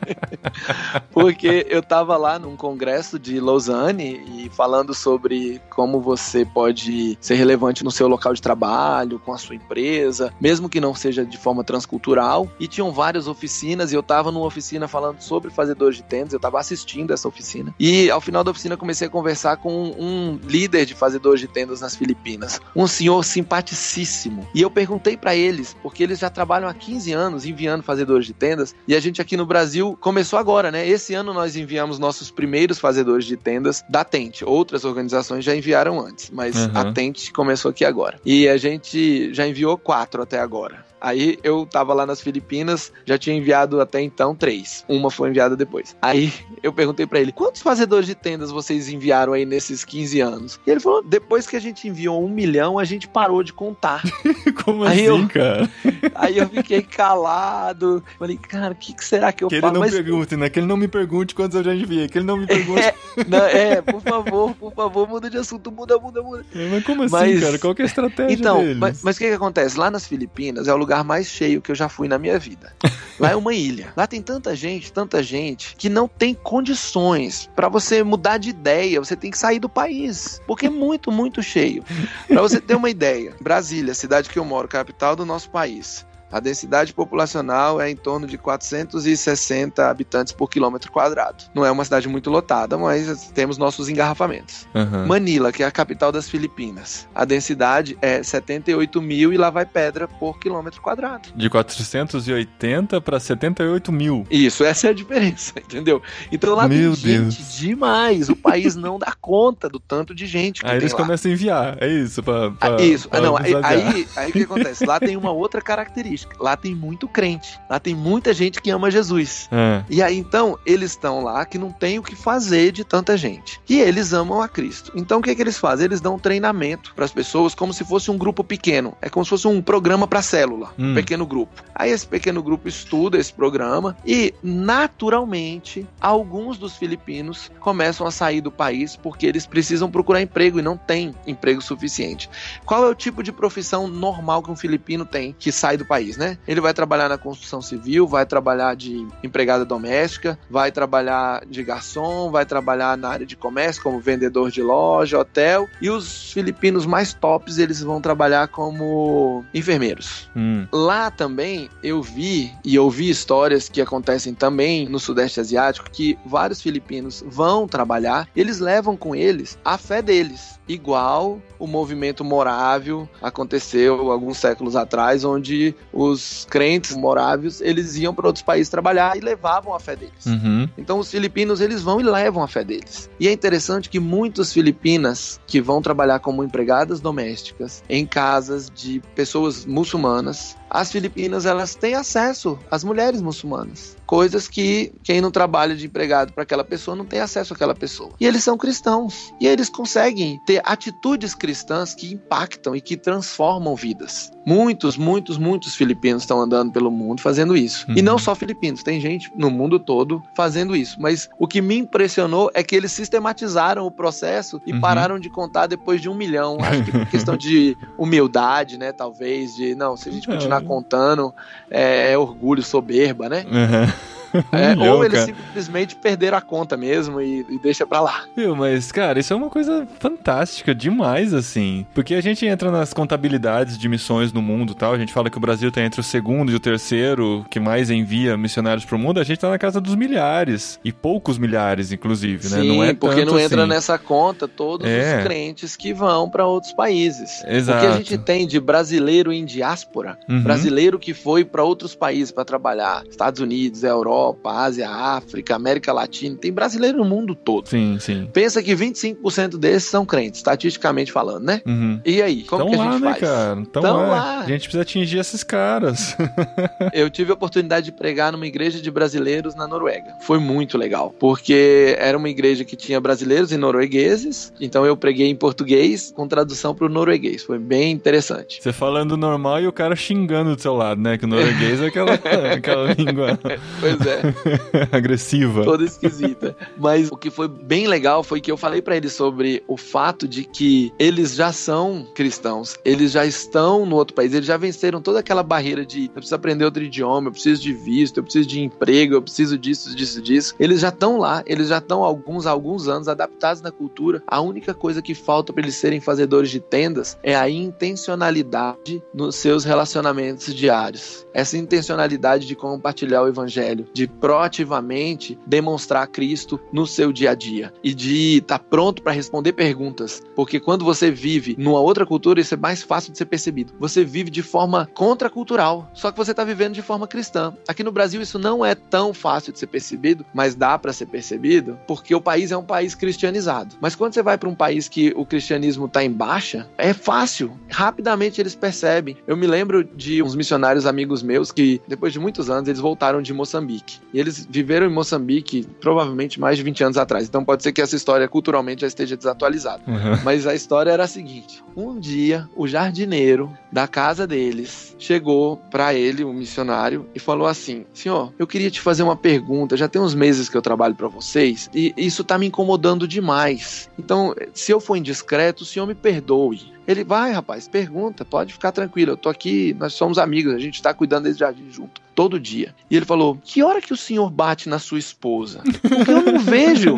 Porque eu tava lá num congresso de Lausanne e falando sobre como você pode ser relevante no seu local de trabalho, com a sua empresa, mesmo que não seja de forma transcultural. E tinham várias oficinas e eu tava numa oficina falando sobre fazedores de tendas, eu tava assistindo essa oficina. E ao final da oficina comecei a conversar com um líder de fazedores de tendas nas Filipinas, um senhor simpaticíssimo. E eu perguntei para eles, porque eles já trabalham há 15 15 anos enviando fazedores de tendas e a gente aqui no Brasil começou agora, né? Esse ano nós enviamos nossos primeiros fazedores de tendas da Tente. Outras organizações já enviaram antes, mas Uhum. a Tente começou aqui agora. E a gente já enviou quatro até agora. Aí eu tava lá nas Filipinas, já tinha enviado até então três. Uma foi enviada depois. Aí eu perguntei pra ele: quantos fazedores de tendas vocês enviaram aí nesses 15 anos? E ele falou: depois que a gente enviou um milhão, a gente parou de contar. Como Aí assim, eu- cara? aí eu fiquei calado. Falei, cara, o que, que será que eu Que ele falo? não Mas- pergunte, né? Que ele não me pergunte quantos eu já enviei. Que ele não me pergunte. É, não, é, por favor, por favor, muda de assunto, muda, muda, muda. Mas como assim, Mas- cara? Qual que é a estratégia Então, deles? mas, mas o que, que acontece? Lá nas Filipinas é o lugar mais cheio que eu já fui na minha vida. Lá é uma ilha. Lá tem tanta gente, tanta gente, que não tem condições pra você mudar de ideia. Você tem que sair do país. Porque é muito, muito cheio. Pra você ter uma ideia, Brasília, cidade que eu moro, capital do nosso país. A densidade populacional é em torno de 460 habitantes por quilômetro quadrado. Não é uma cidade muito lotada, mas temos nossos engarrafamentos. Aham. Manila, que é a capital das Filipinas. A densidade é 78 mil e lá vai pedra por quilômetro quadrado. De 480 pra 78 mil. Isso, essa é a diferença, entendeu? Então lá Meu tem gente Deus. demais. O país não dá conta do tanto de gente que Aí eles lá. começam a enviar. É isso, pra. pra Ah, Isso, pra ah, não, aí, aí, aí o que acontece? Lá tem uma outra característica. Lá tem muito crente. Lá tem muita gente que ama Jesus. Ah, E aí, então, eles estão lá que não tem o que fazer de tanta gente. E eles amam a Cristo. Então, o que, que eles fazem? Eles dão um treinamento para as pessoas como se fosse um grupo pequeno. É como se fosse um programa para célula, Hum. um pequeno grupo. Aí, esse pequeno grupo estuda esse programa e, naturalmente, alguns dos filipinos começam a sair do país porque eles precisam procurar emprego e não têm emprego suficiente. Qual é o tipo de profissão normal que um filipino tem que sai do país, né? Ele vai trabalhar na construção civil, vai trabalhar de empregada doméstica, vai trabalhar de garçom, vai trabalhar na área de comércio como vendedor de loja, hotel, e os filipinos mais tops eles vão trabalhar como enfermeiros. hum. Lá também eu vi e ouvi histórias que acontecem também no Sudeste Asiático que vários filipinos vão trabalhar, eles levam com eles a fé deles, igual o movimento morável aconteceu alguns séculos atrás, onde os crentes morávios eles iam para outros países trabalhar e levavam a fé deles. Uhum. Então os filipinos eles vão e levam a fé deles. E é interessante que muitas filipinas que vão trabalhar como empregadas domésticas em casas de pessoas muçulmanas, as filipinas elas têm acesso às mulheres muçulmanas, coisas que quem não trabalha de empregado para aquela pessoa não tem acesso àquela pessoa. E eles são cristãos e eles conseguem ter atitudes cristãs que impactam e que transformam vidas. Muitos, muitos, muitos filipinos estão andando pelo mundo fazendo isso. E Uhum. não só filipinos, tem gente no mundo todo fazendo isso. Mas o que me impressionou é que eles sistematizaram o processo e Uhum. pararam de contar depois de um milhão. Acho que por questão de humildade, né? Talvez, de não, se a gente continuar É. contando, é, é orgulho, soberba, né? Uhum. É, milhão, ou eles cara. simplesmente perderam a conta mesmo e, e deixa pra lá. Viu, mas, cara, isso é uma coisa fantástica demais, assim. Porque a gente entra nas contabilidades de missões no mundo e tal. A gente fala que o Brasil tá entre o segundo e o terceiro que mais envia missionários pro mundo. A gente tá na casa dos milhares. E poucos milhares, inclusive, né? Sim, não é porque não entra assim. nessa conta todos É. os crentes que vão pra outros países. Exato. O que a gente tem de brasileiro em diáspora, Uhum. brasileiro que foi para outros países para trabalhar, Estados Unidos, Europa, Ásia, África, América Latina, tem brasileiro no mundo todo. Sim, sim. Pensa que 25% desses são crentes, estatisticamente falando, né? Uhum. E aí, como Tão que a lá, gente né, faz? cara? Tão, Tão lá. lá. A gente precisa atingir esses caras. Eu tive a oportunidade de pregar numa igreja de brasileiros na Noruega. Foi muito legal, porque era uma igreja que tinha brasileiros e noruegueses, então eu preguei em português com tradução para o norueguês. Foi bem interessante. Você falando normal e o cara xingando do seu lado, né? Que o norueguês é aquela, aquela língua Pois é. agressiva. toda esquisita. Mas o que foi bem legal foi que eu falei pra eles sobre o fato de que eles já são cristãos, eles já estão no outro país, eles já venceram toda aquela barreira de eu preciso aprender outro idioma, eu preciso de visto, eu preciso de emprego, eu preciso disso, disso, disso. Eles já estão lá, eles já estão há alguns alguns anos adaptados na cultura. A única coisa que falta para eles serem fazedores de tendas é a intencionalidade nos seus relacionamentos diários. Essa intencionalidade de compartilhar o evangelho, de proativamente demonstrar Cristo no seu dia a dia e de estar tá pronto para responder perguntas, porque quando você vive numa outra cultura, isso é mais fácil de ser percebido. Você vive de forma contracultural, só que você está vivendo de forma cristã. Aqui no Brasil isso não é tão fácil de ser percebido, mas dá para ser percebido, porque o país é um país cristianizado. Mas quando você vai para um país que o cristianismo está em baixa, é fácil, rapidamente eles percebem. Eu me lembro de uns missionários amigos meus que depois de muitos anos eles voltaram de Moçambique. E eles viveram em Moçambique provavelmente mais de 20 anos atrás. Então pode ser que essa história culturalmente já esteja desatualizada. Uhum. Mas a história era a seguinte: um dia o jardineiro da casa deles chegou para ele, o missionário, e falou assim: Senhor, eu queria te fazer uma pergunta. Já tem uns meses que eu trabalho para vocês e isso tá me incomodando demais. Então, se eu for indiscreto, o senhor me perdoe. Ele vai, rapaz, pergunta, pode ficar tranquilo. Eu tô aqui, nós somos amigos, a gente tá cuidando desse jardim junto todo dia. E ele falou: Que hora que o senhor bate na sua esposa? Porque eu não vejo.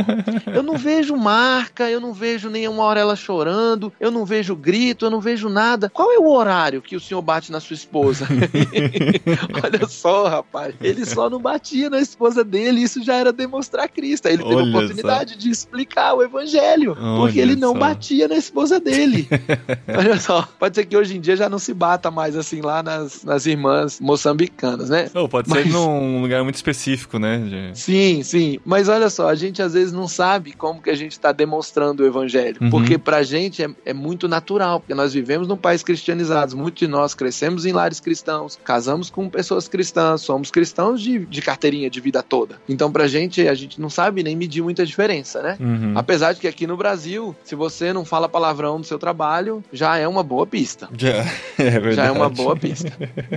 Eu não vejo marca, eu não vejo nenhuma hora ela chorando, eu não vejo grito, eu não vejo nada. Qual é o horário que o senhor bate na sua esposa? Olha só, rapaz. Ele só não batia na esposa dele, isso já era demonstrar Cristo. Aí ele teve a oportunidade só. de explicar o evangelho, Olha porque ele não só. batia na esposa dele. Olha só, pode ser que hoje em dia já não se bata mais assim lá nas, nas irmãs moçambicanas, né? Oh, pode mas... ser num lugar muito específico, né? De... Sim, sim. Mas olha só, a gente às vezes não sabe como que a gente está demonstrando o evangelho. Uhum. Porque pra gente é, é, muito natural, porque nós vivemos num país cristianizado. Muitos de nós crescemos em lares cristãos, casamos com pessoas cristãs, somos cristãos de, de carteirinha de vida toda. Então pra gente, a gente não sabe nem medir muita diferença, né? Uhum. Apesar de que aqui no Brasil, se você não fala palavrão no seu trabalho, já é uma boa pista. Já, é verdade. Já é uma boa pista.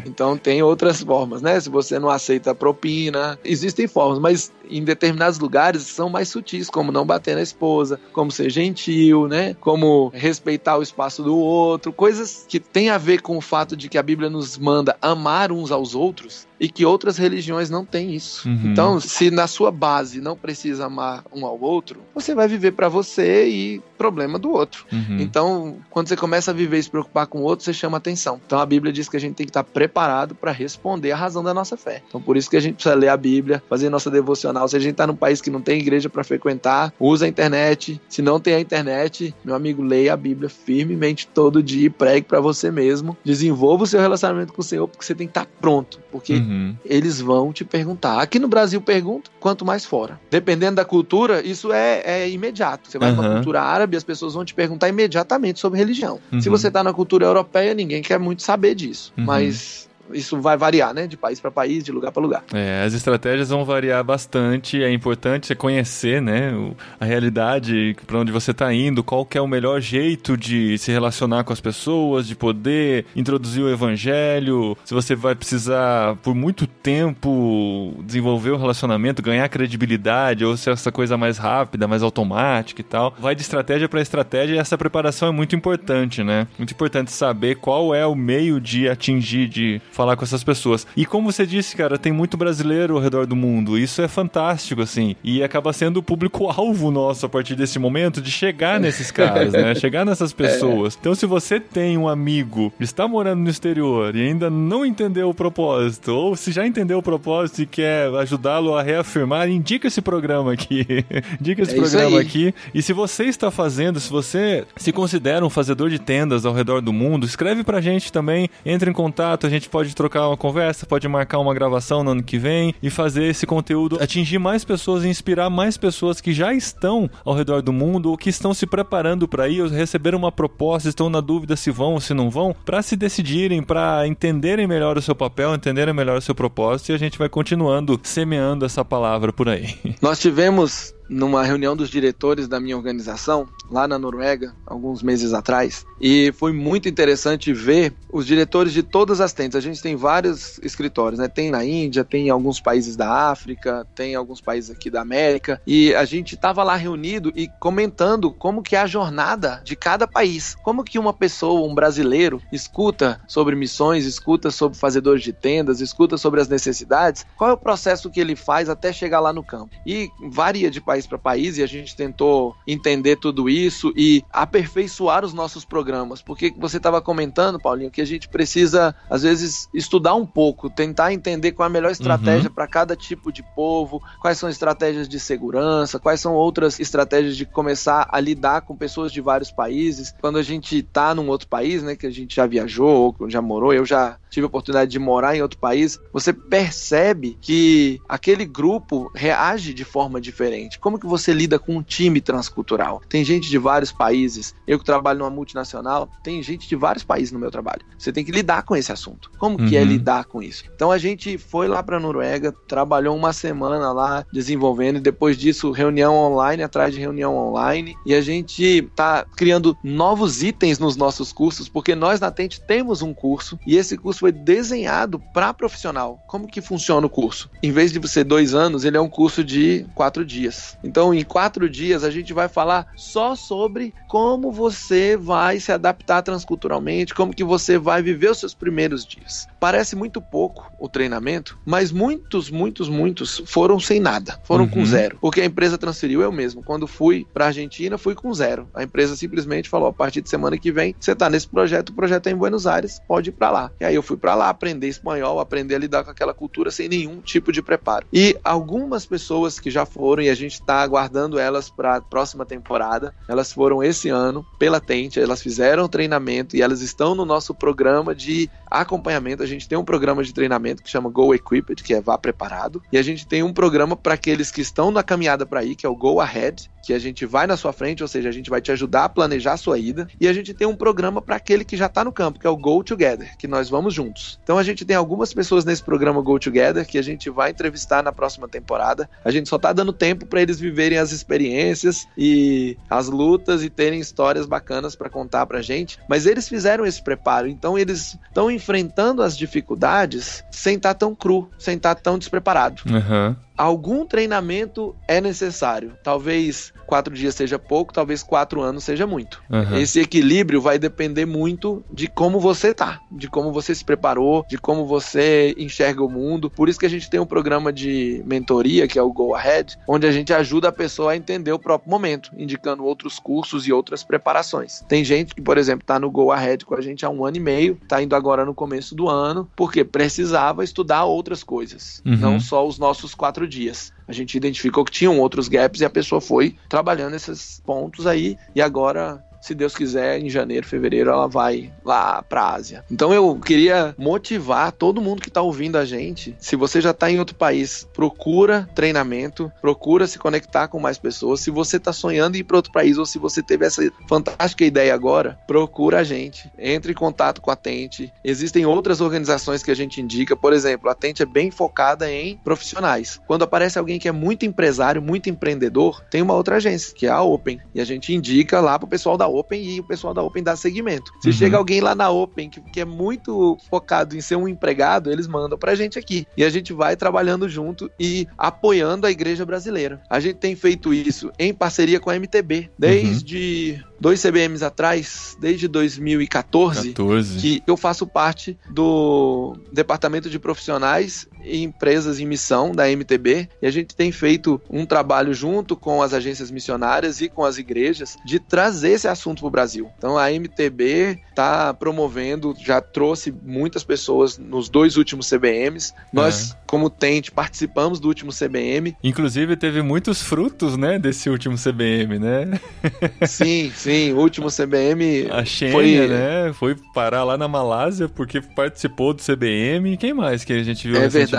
Então tem outras formas, né? se você não aceita propina. Existem formas, mas em determinados lugares são mais sutis, como não bater na esposa, como ser gentil, né? Como respeitar o espaço do outro, coisas que têm a ver com o fato de que a Bíblia nos manda amar uns aos outros e que outras religiões não têm isso. Uhum. Então, se na sua base não precisa amar um ao outro, você vai viver para você e problema do outro. Uhum. Então, quando você começa a viver e se preocupar com o outro, você chama atenção. Então, a Bíblia diz que a gente tem que estar preparado para responder a razão da nossa fé. Então, por isso que a gente precisa ler a Bíblia, fazer nossa devocional. Se a gente está num país que não tem igreja para frequentar, usa a internet. Se não tem a internet, meu amigo, leia a Bíblia firmemente todo dia e pregue para você mesmo. Desenvolva o seu relacionamento com o Senhor, porque você tem que estar pronto. Porque uhum. Eles vão te perguntar. Aqui no Brasil pergunta, quanto mais fora. Dependendo da cultura, isso é, é imediato. Você vai uhum. para cultura árabe, as pessoas vão te perguntar imediatamente sobre religião. Uhum. Se você está na cultura europeia, ninguém quer muito saber disso. Uhum. Mas isso vai variar, né? De país para país, de lugar para lugar. É, as estratégias vão variar bastante. É importante você conhecer, né? A realidade, para onde você está indo, qual que é o melhor jeito de se relacionar com as pessoas, de poder introduzir o evangelho. Se você vai precisar, por muito tempo, desenvolver o relacionamento, ganhar credibilidade, ou se essa coisa mais rápida, mais automática e tal. Vai de estratégia para estratégia e essa preparação é muito importante, né? Muito importante saber qual é o meio de atingir, de falar com essas pessoas. E como você disse, cara, tem muito brasileiro ao redor do mundo. Isso é fantástico, assim. E acaba sendo o público-alvo nosso a partir desse momento de chegar nesses caras, né? Chegar nessas é. pessoas. Então, se você tem um amigo que está morando no exterior e ainda não entendeu o propósito, ou se já entendeu o propósito e quer ajudá-lo a reafirmar, indica esse programa aqui. indica esse é programa aqui. E se você está fazendo, se você se considera um fazedor de tendas ao redor do mundo, escreve pra gente também, entre em contato, a gente pode pode trocar uma conversa, pode marcar uma gravação no ano que vem e fazer esse conteúdo atingir mais pessoas e inspirar mais pessoas que já estão ao redor do mundo ou que estão se preparando para ir, ou receberam uma proposta, estão na dúvida se vão ou se não vão, para se decidirem, para entenderem melhor o seu papel, entenderem melhor o seu propósito e a gente vai continuando semeando essa palavra por aí. Nós tivemos numa reunião dos diretores da minha organização, lá na Noruega, alguns meses atrás, e foi muito interessante ver os diretores de todas as tentes. A gente tem vários escritórios, né? Tem na Índia, tem em alguns países da África, tem alguns países aqui da América, e a gente estava lá reunido e comentando como que é a jornada de cada país. Como que uma pessoa, um brasileiro, escuta sobre missões, escuta sobre fazedores de tendas, escuta sobre as necessidades, qual é o processo que ele faz até chegar lá no campo. E varia de país para país e a gente tentou entender tudo isso e aperfeiçoar os nossos programas. Porque você estava comentando, Paulinho, que a gente precisa, às vezes, estudar um pouco, tentar entender qual é a melhor estratégia uhum. para cada tipo de povo, quais são estratégias de segurança, quais são outras estratégias de começar a lidar com pessoas de vários países. Quando a gente está num outro país, né, que a gente já viajou ou já morou, eu já tive a oportunidade de morar em outro país, você percebe que aquele grupo reage de forma diferente. Como que você lida com um time transcultural? Tem gente de vários países. Eu que trabalho numa multinacional, tem gente de vários países no meu trabalho. Você tem que lidar com esse assunto. Como que é uhum. lidar com isso? Então a gente foi lá para Noruega, trabalhou uma semana lá desenvolvendo e depois disso reunião online atrás de reunião online e a gente tá criando novos itens nos nossos cursos porque nós na Tente temos um curso e esse curso foi desenhado para profissional. Como que funciona o curso? Em vez de você dois anos, ele é um curso de quatro dias. Então, em quatro dias, a gente vai falar só sobre como você vai se adaptar transculturalmente, como que você vai viver os seus primeiros dias. Parece muito pouco o treinamento, mas muitos, muitos, muitos foram sem nada, foram uhum. com zero, porque a empresa transferiu eu mesmo. Quando fui para a Argentina, fui com zero. A empresa simplesmente falou: a partir de semana que vem, você está nesse projeto, o projeto é em Buenos Aires, pode ir para lá. E aí eu fui fui para lá aprender espanhol, aprender a lidar com aquela cultura sem nenhum tipo de preparo. E algumas pessoas que já foram e a gente está aguardando elas para a próxima temporada, elas foram esse ano pela Tente, elas fizeram treinamento e elas estão no nosso programa de acompanhamento. A gente tem um programa de treinamento que chama Go Equipped, que é vá preparado, e a gente tem um programa para aqueles que estão na caminhada para ir, que é o Go Ahead, que a gente vai na sua frente, ou seja, a gente vai te ajudar a planejar a sua ida, e a gente tem um programa para aquele que já está no campo, que é o Go Together, que nós vamos juntos. Então a gente tem algumas pessoas nesse programa Go Together que a gente vai entrevistar na próxima temporada. A gente só está dando tempo para eles viverem as experiências e as lutas e terem histórias bacanas para contar pra gente, mas eles fizeram esse preparo, então eles estão enfrentando as dificuldades sem estar tá tão cru, sem estar tá tão despreparado. Uhum algum treinamento é necessário. Talvez quatro dias seja pouco, talvez quatro anos seja muito. Uhum. Esse equilíbrio vai depender muito de como você tá, de como você se preparou, de como você enxerga o mundo. Por isso que a gente tem um programa de mentoria, que é o Go Ahead, onde a gente ajuda a pessoa a entender o próprio momento, indicando outros cursos e outras preparações. Tem gente que, por exemplo, está no Go Ahead com a gente há um ano e meio, está indo agora no começo do ano, porque precisava estudar outras coisas, uhum. não só os nossos quatro quatro dias. A gente identificou que tinham outros gaps e a pessoa foi trabalhando esses pontos aí e agora se Deus quiser, em janeiro, fevereiro, ela vai lá para a Ásia. Então eu queria motivar todo mundo que está ouvindo a gente. Se você já está em outro país, procura treinamento, procura se conectar com mais pessoas. Se você está sonhando em ir para outro país ou se você teve essa fantástica ideia agora, procura a gente. Entre em contato com a Tente. Existem outras organizações que a gente indica. Por exemplo, a Tente é bem focada em profissionais. Quando aparece alguém que é muito empresário, muito empreendedor, tem uma outra agência, que é a Open. E a gente indica lá para o pessoal da Open e o pessoal da Open dá segmento. Se uhum. chega alguém lá na Open que, que, é muito focado em ser um empregado, eles mandam pra gente aqui. E a gente vai trabalhando junto e apoiando a igreja brasileira. A gente tem feito isso em parceria com a MTB desde. Uhum dois CBMs atrás, desde 2014, 14. que eu faço parte do departamento de profissionais e empresas em missão da MTB e a gente tem feito um trabalho junto com as agências missionárias e com as igrejas de trazer esse assunto para o Brasil. Então a MTB está promovendo, já trouxe muitas pessoas nos dois últimos CBMs. Nós, é. como Tente, participamos do último CBM. Inclusive teve muitos frutos, né, desse último CBM, né? sim, sim. O último CBM a Xenia, foi, né? Foi parar lá na Malásia porque participou do CBM. Quem mais que a gente viu? É verdade,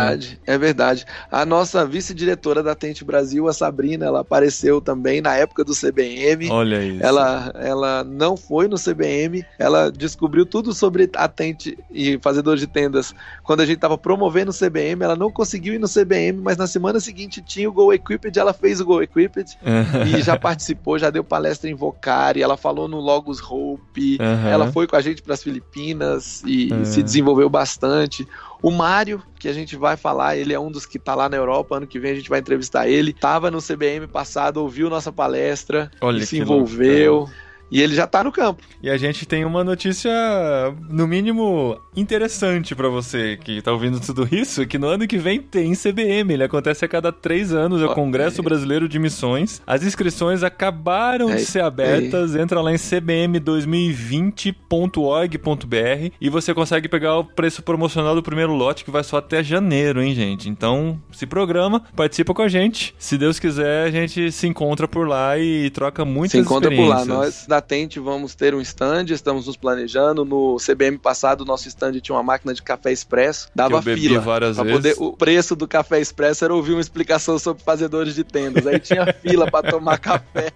é verdade. A nossa vice-diretora da Tente Brasil, a Sabrina, ela apareceu também na época do CBM. Olha isso. Ela, ela não foi no CBM, ela descobriu tudo sobre a Tente e fazedor de tendas quando a gente estava promovendo o CBM. Ela não conseguiu ir no CBM, mas na semana seguinte tinha o Go Equipped, ela fez o Go Equipped e já participou, já deu palestra em Vocari, ela falou no Logos Hope, uhum. ela foi com a gente para as Filipinas e, uhum. se desenvolveu bastante. O Mário, que a gente vai falar, ele é um dos que tá lá na Europa, ano que vem a gente vai entrevistar ele. Tava no CBM passado, ouviu nossa palestra, Olha se envolveu. E ele já tá no campo. E a gente tem uma notícia, no mínimo, interessante para você que tá ouvindo tudo isso, que no ano que vem tem CBM. Ele acontece a cada três anos, é o Congresso Brasileiro de Missões. As inscrições acabaram de ser abertas. Entra lá em cbm2020.org.br e você consegue pegar o preço promocional do primeiro lote, que vai só até janeiro, hein, gente? Então, se programa, participa com a gente. Se Deus quiser, a gente se encontra por lá e troca muitas Se encontra por lá. Nós da Tente vamos ter um stand, estamos nos planejando. No CBM passado, nosso stand tinha uma máquina de café expresso, dava eu bebi fila. várias vezes. poder, o preço do café expresso era ouvir uma explicação sobre fazedores de tendas. Aí tinha fila para tomar café.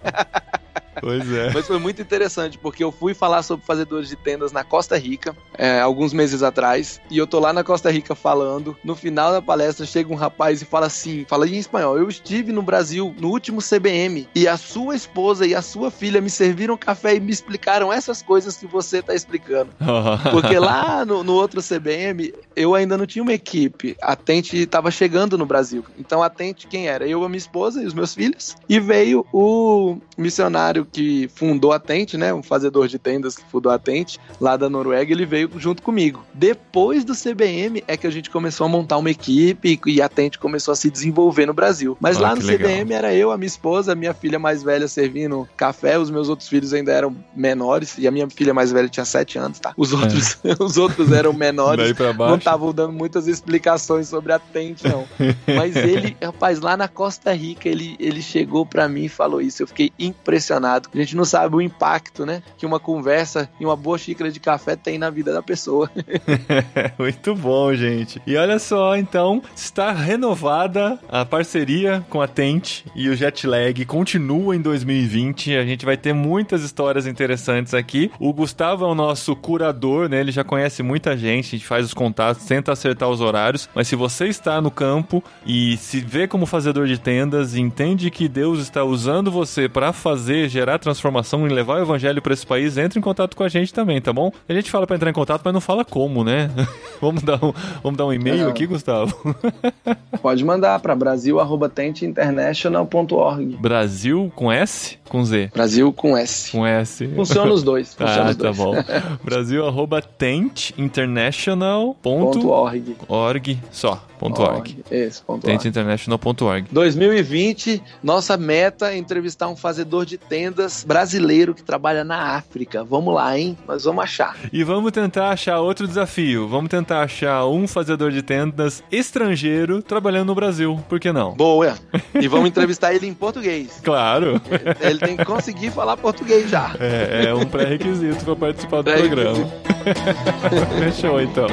Pois é. Mas foi muito interessante, porque eu fui falar sobre fazedores de tendas na Costa Rica, é, alguns meses atrás, e eu tô lá na Costa Rica falando. No final da palestra chega um rapaz e fala assim: fala em espanhol, eu estive no Brasil no último CBM, e a sua esposa e a sua filha me serviram café e me explicaram essas coisas que você tá explicando. Porque lá no, no outro CBM, eu ainda não tinha uma equipe. A Tente estava chegando no Brasil. Então a Tente, quem era? Eu, a minha esposa e os meus filhos. E veio o missionário que fundou a Tente, né? Um fazedor de tendas que fundou a Tente, lá da Noruega, ele veio junto comigo. Depois do CBM é que a gente começou a montar uma equipe e a Tente começou a se desenvolver no Brasil. Mas Ah, lá no. CBM era eu, a minha esposa, a minha filha mais velha servindo café, os meus outros filhos ainda eram menores, e a minha filha mais velha tinha 7 anos, tá? Os outros, os outros eram menores não estavam dando muitas explicações sobre a Tente, não. Mas ele, rapaz, lá na Costa Rica, ele, ele chegou pra mim e falou isso. Eu fiquei impressionado. A gente não sabe o impacto, né? Que uma conversa e uma boa xícara de café tem na vida da pessoa. Muito bom, gente. E olha só, então, está renovada a parceria com a Tente e o Jetlag continua em 2020. A gente vai ter muitas histórias interessantes aqui. O Gustavo é o nosso curador, né? Ele já conhece muita gente, a gente faz os contatos, tenta acertar os horários. Mas se você está no campo e se vê como fazedor de tendas entende que Deus está usando você para fazer, gerar transformação e levar o evangelho para esse país, entre em contato com a gente também, tá bom? A gente fala para entrar em contato, mas não fala como, né? vamos dar um, vamos dar um e-mail Não. aqui, Gustavo. Pode mandar para brasil.tenteinternational.org. Brasil com S? Com Z? Brasil com S. Com S. Funciona os dois. Funciona Ah, os tá dois. bom. Brasil arroba tentinternational.org Ponto org. só. Ponto org. Esse, ponto org. Tentinternational.org. 2020, nossa meta é entrevistar um fazedor de tendas brasileiro que trabalha na África. Vamos lá, hein? Nós vamos achar. E vamos tentar achar outro desafio. Vamos tentar achar um fazedor de tendas estrangeiro trabalhando no Brasil. Por que não? Boa. E vamos entrevistar ele em português. Claro. Ele tem que conseguir falar português já. É, é um pré-requisito para participar do programa. Fechou então.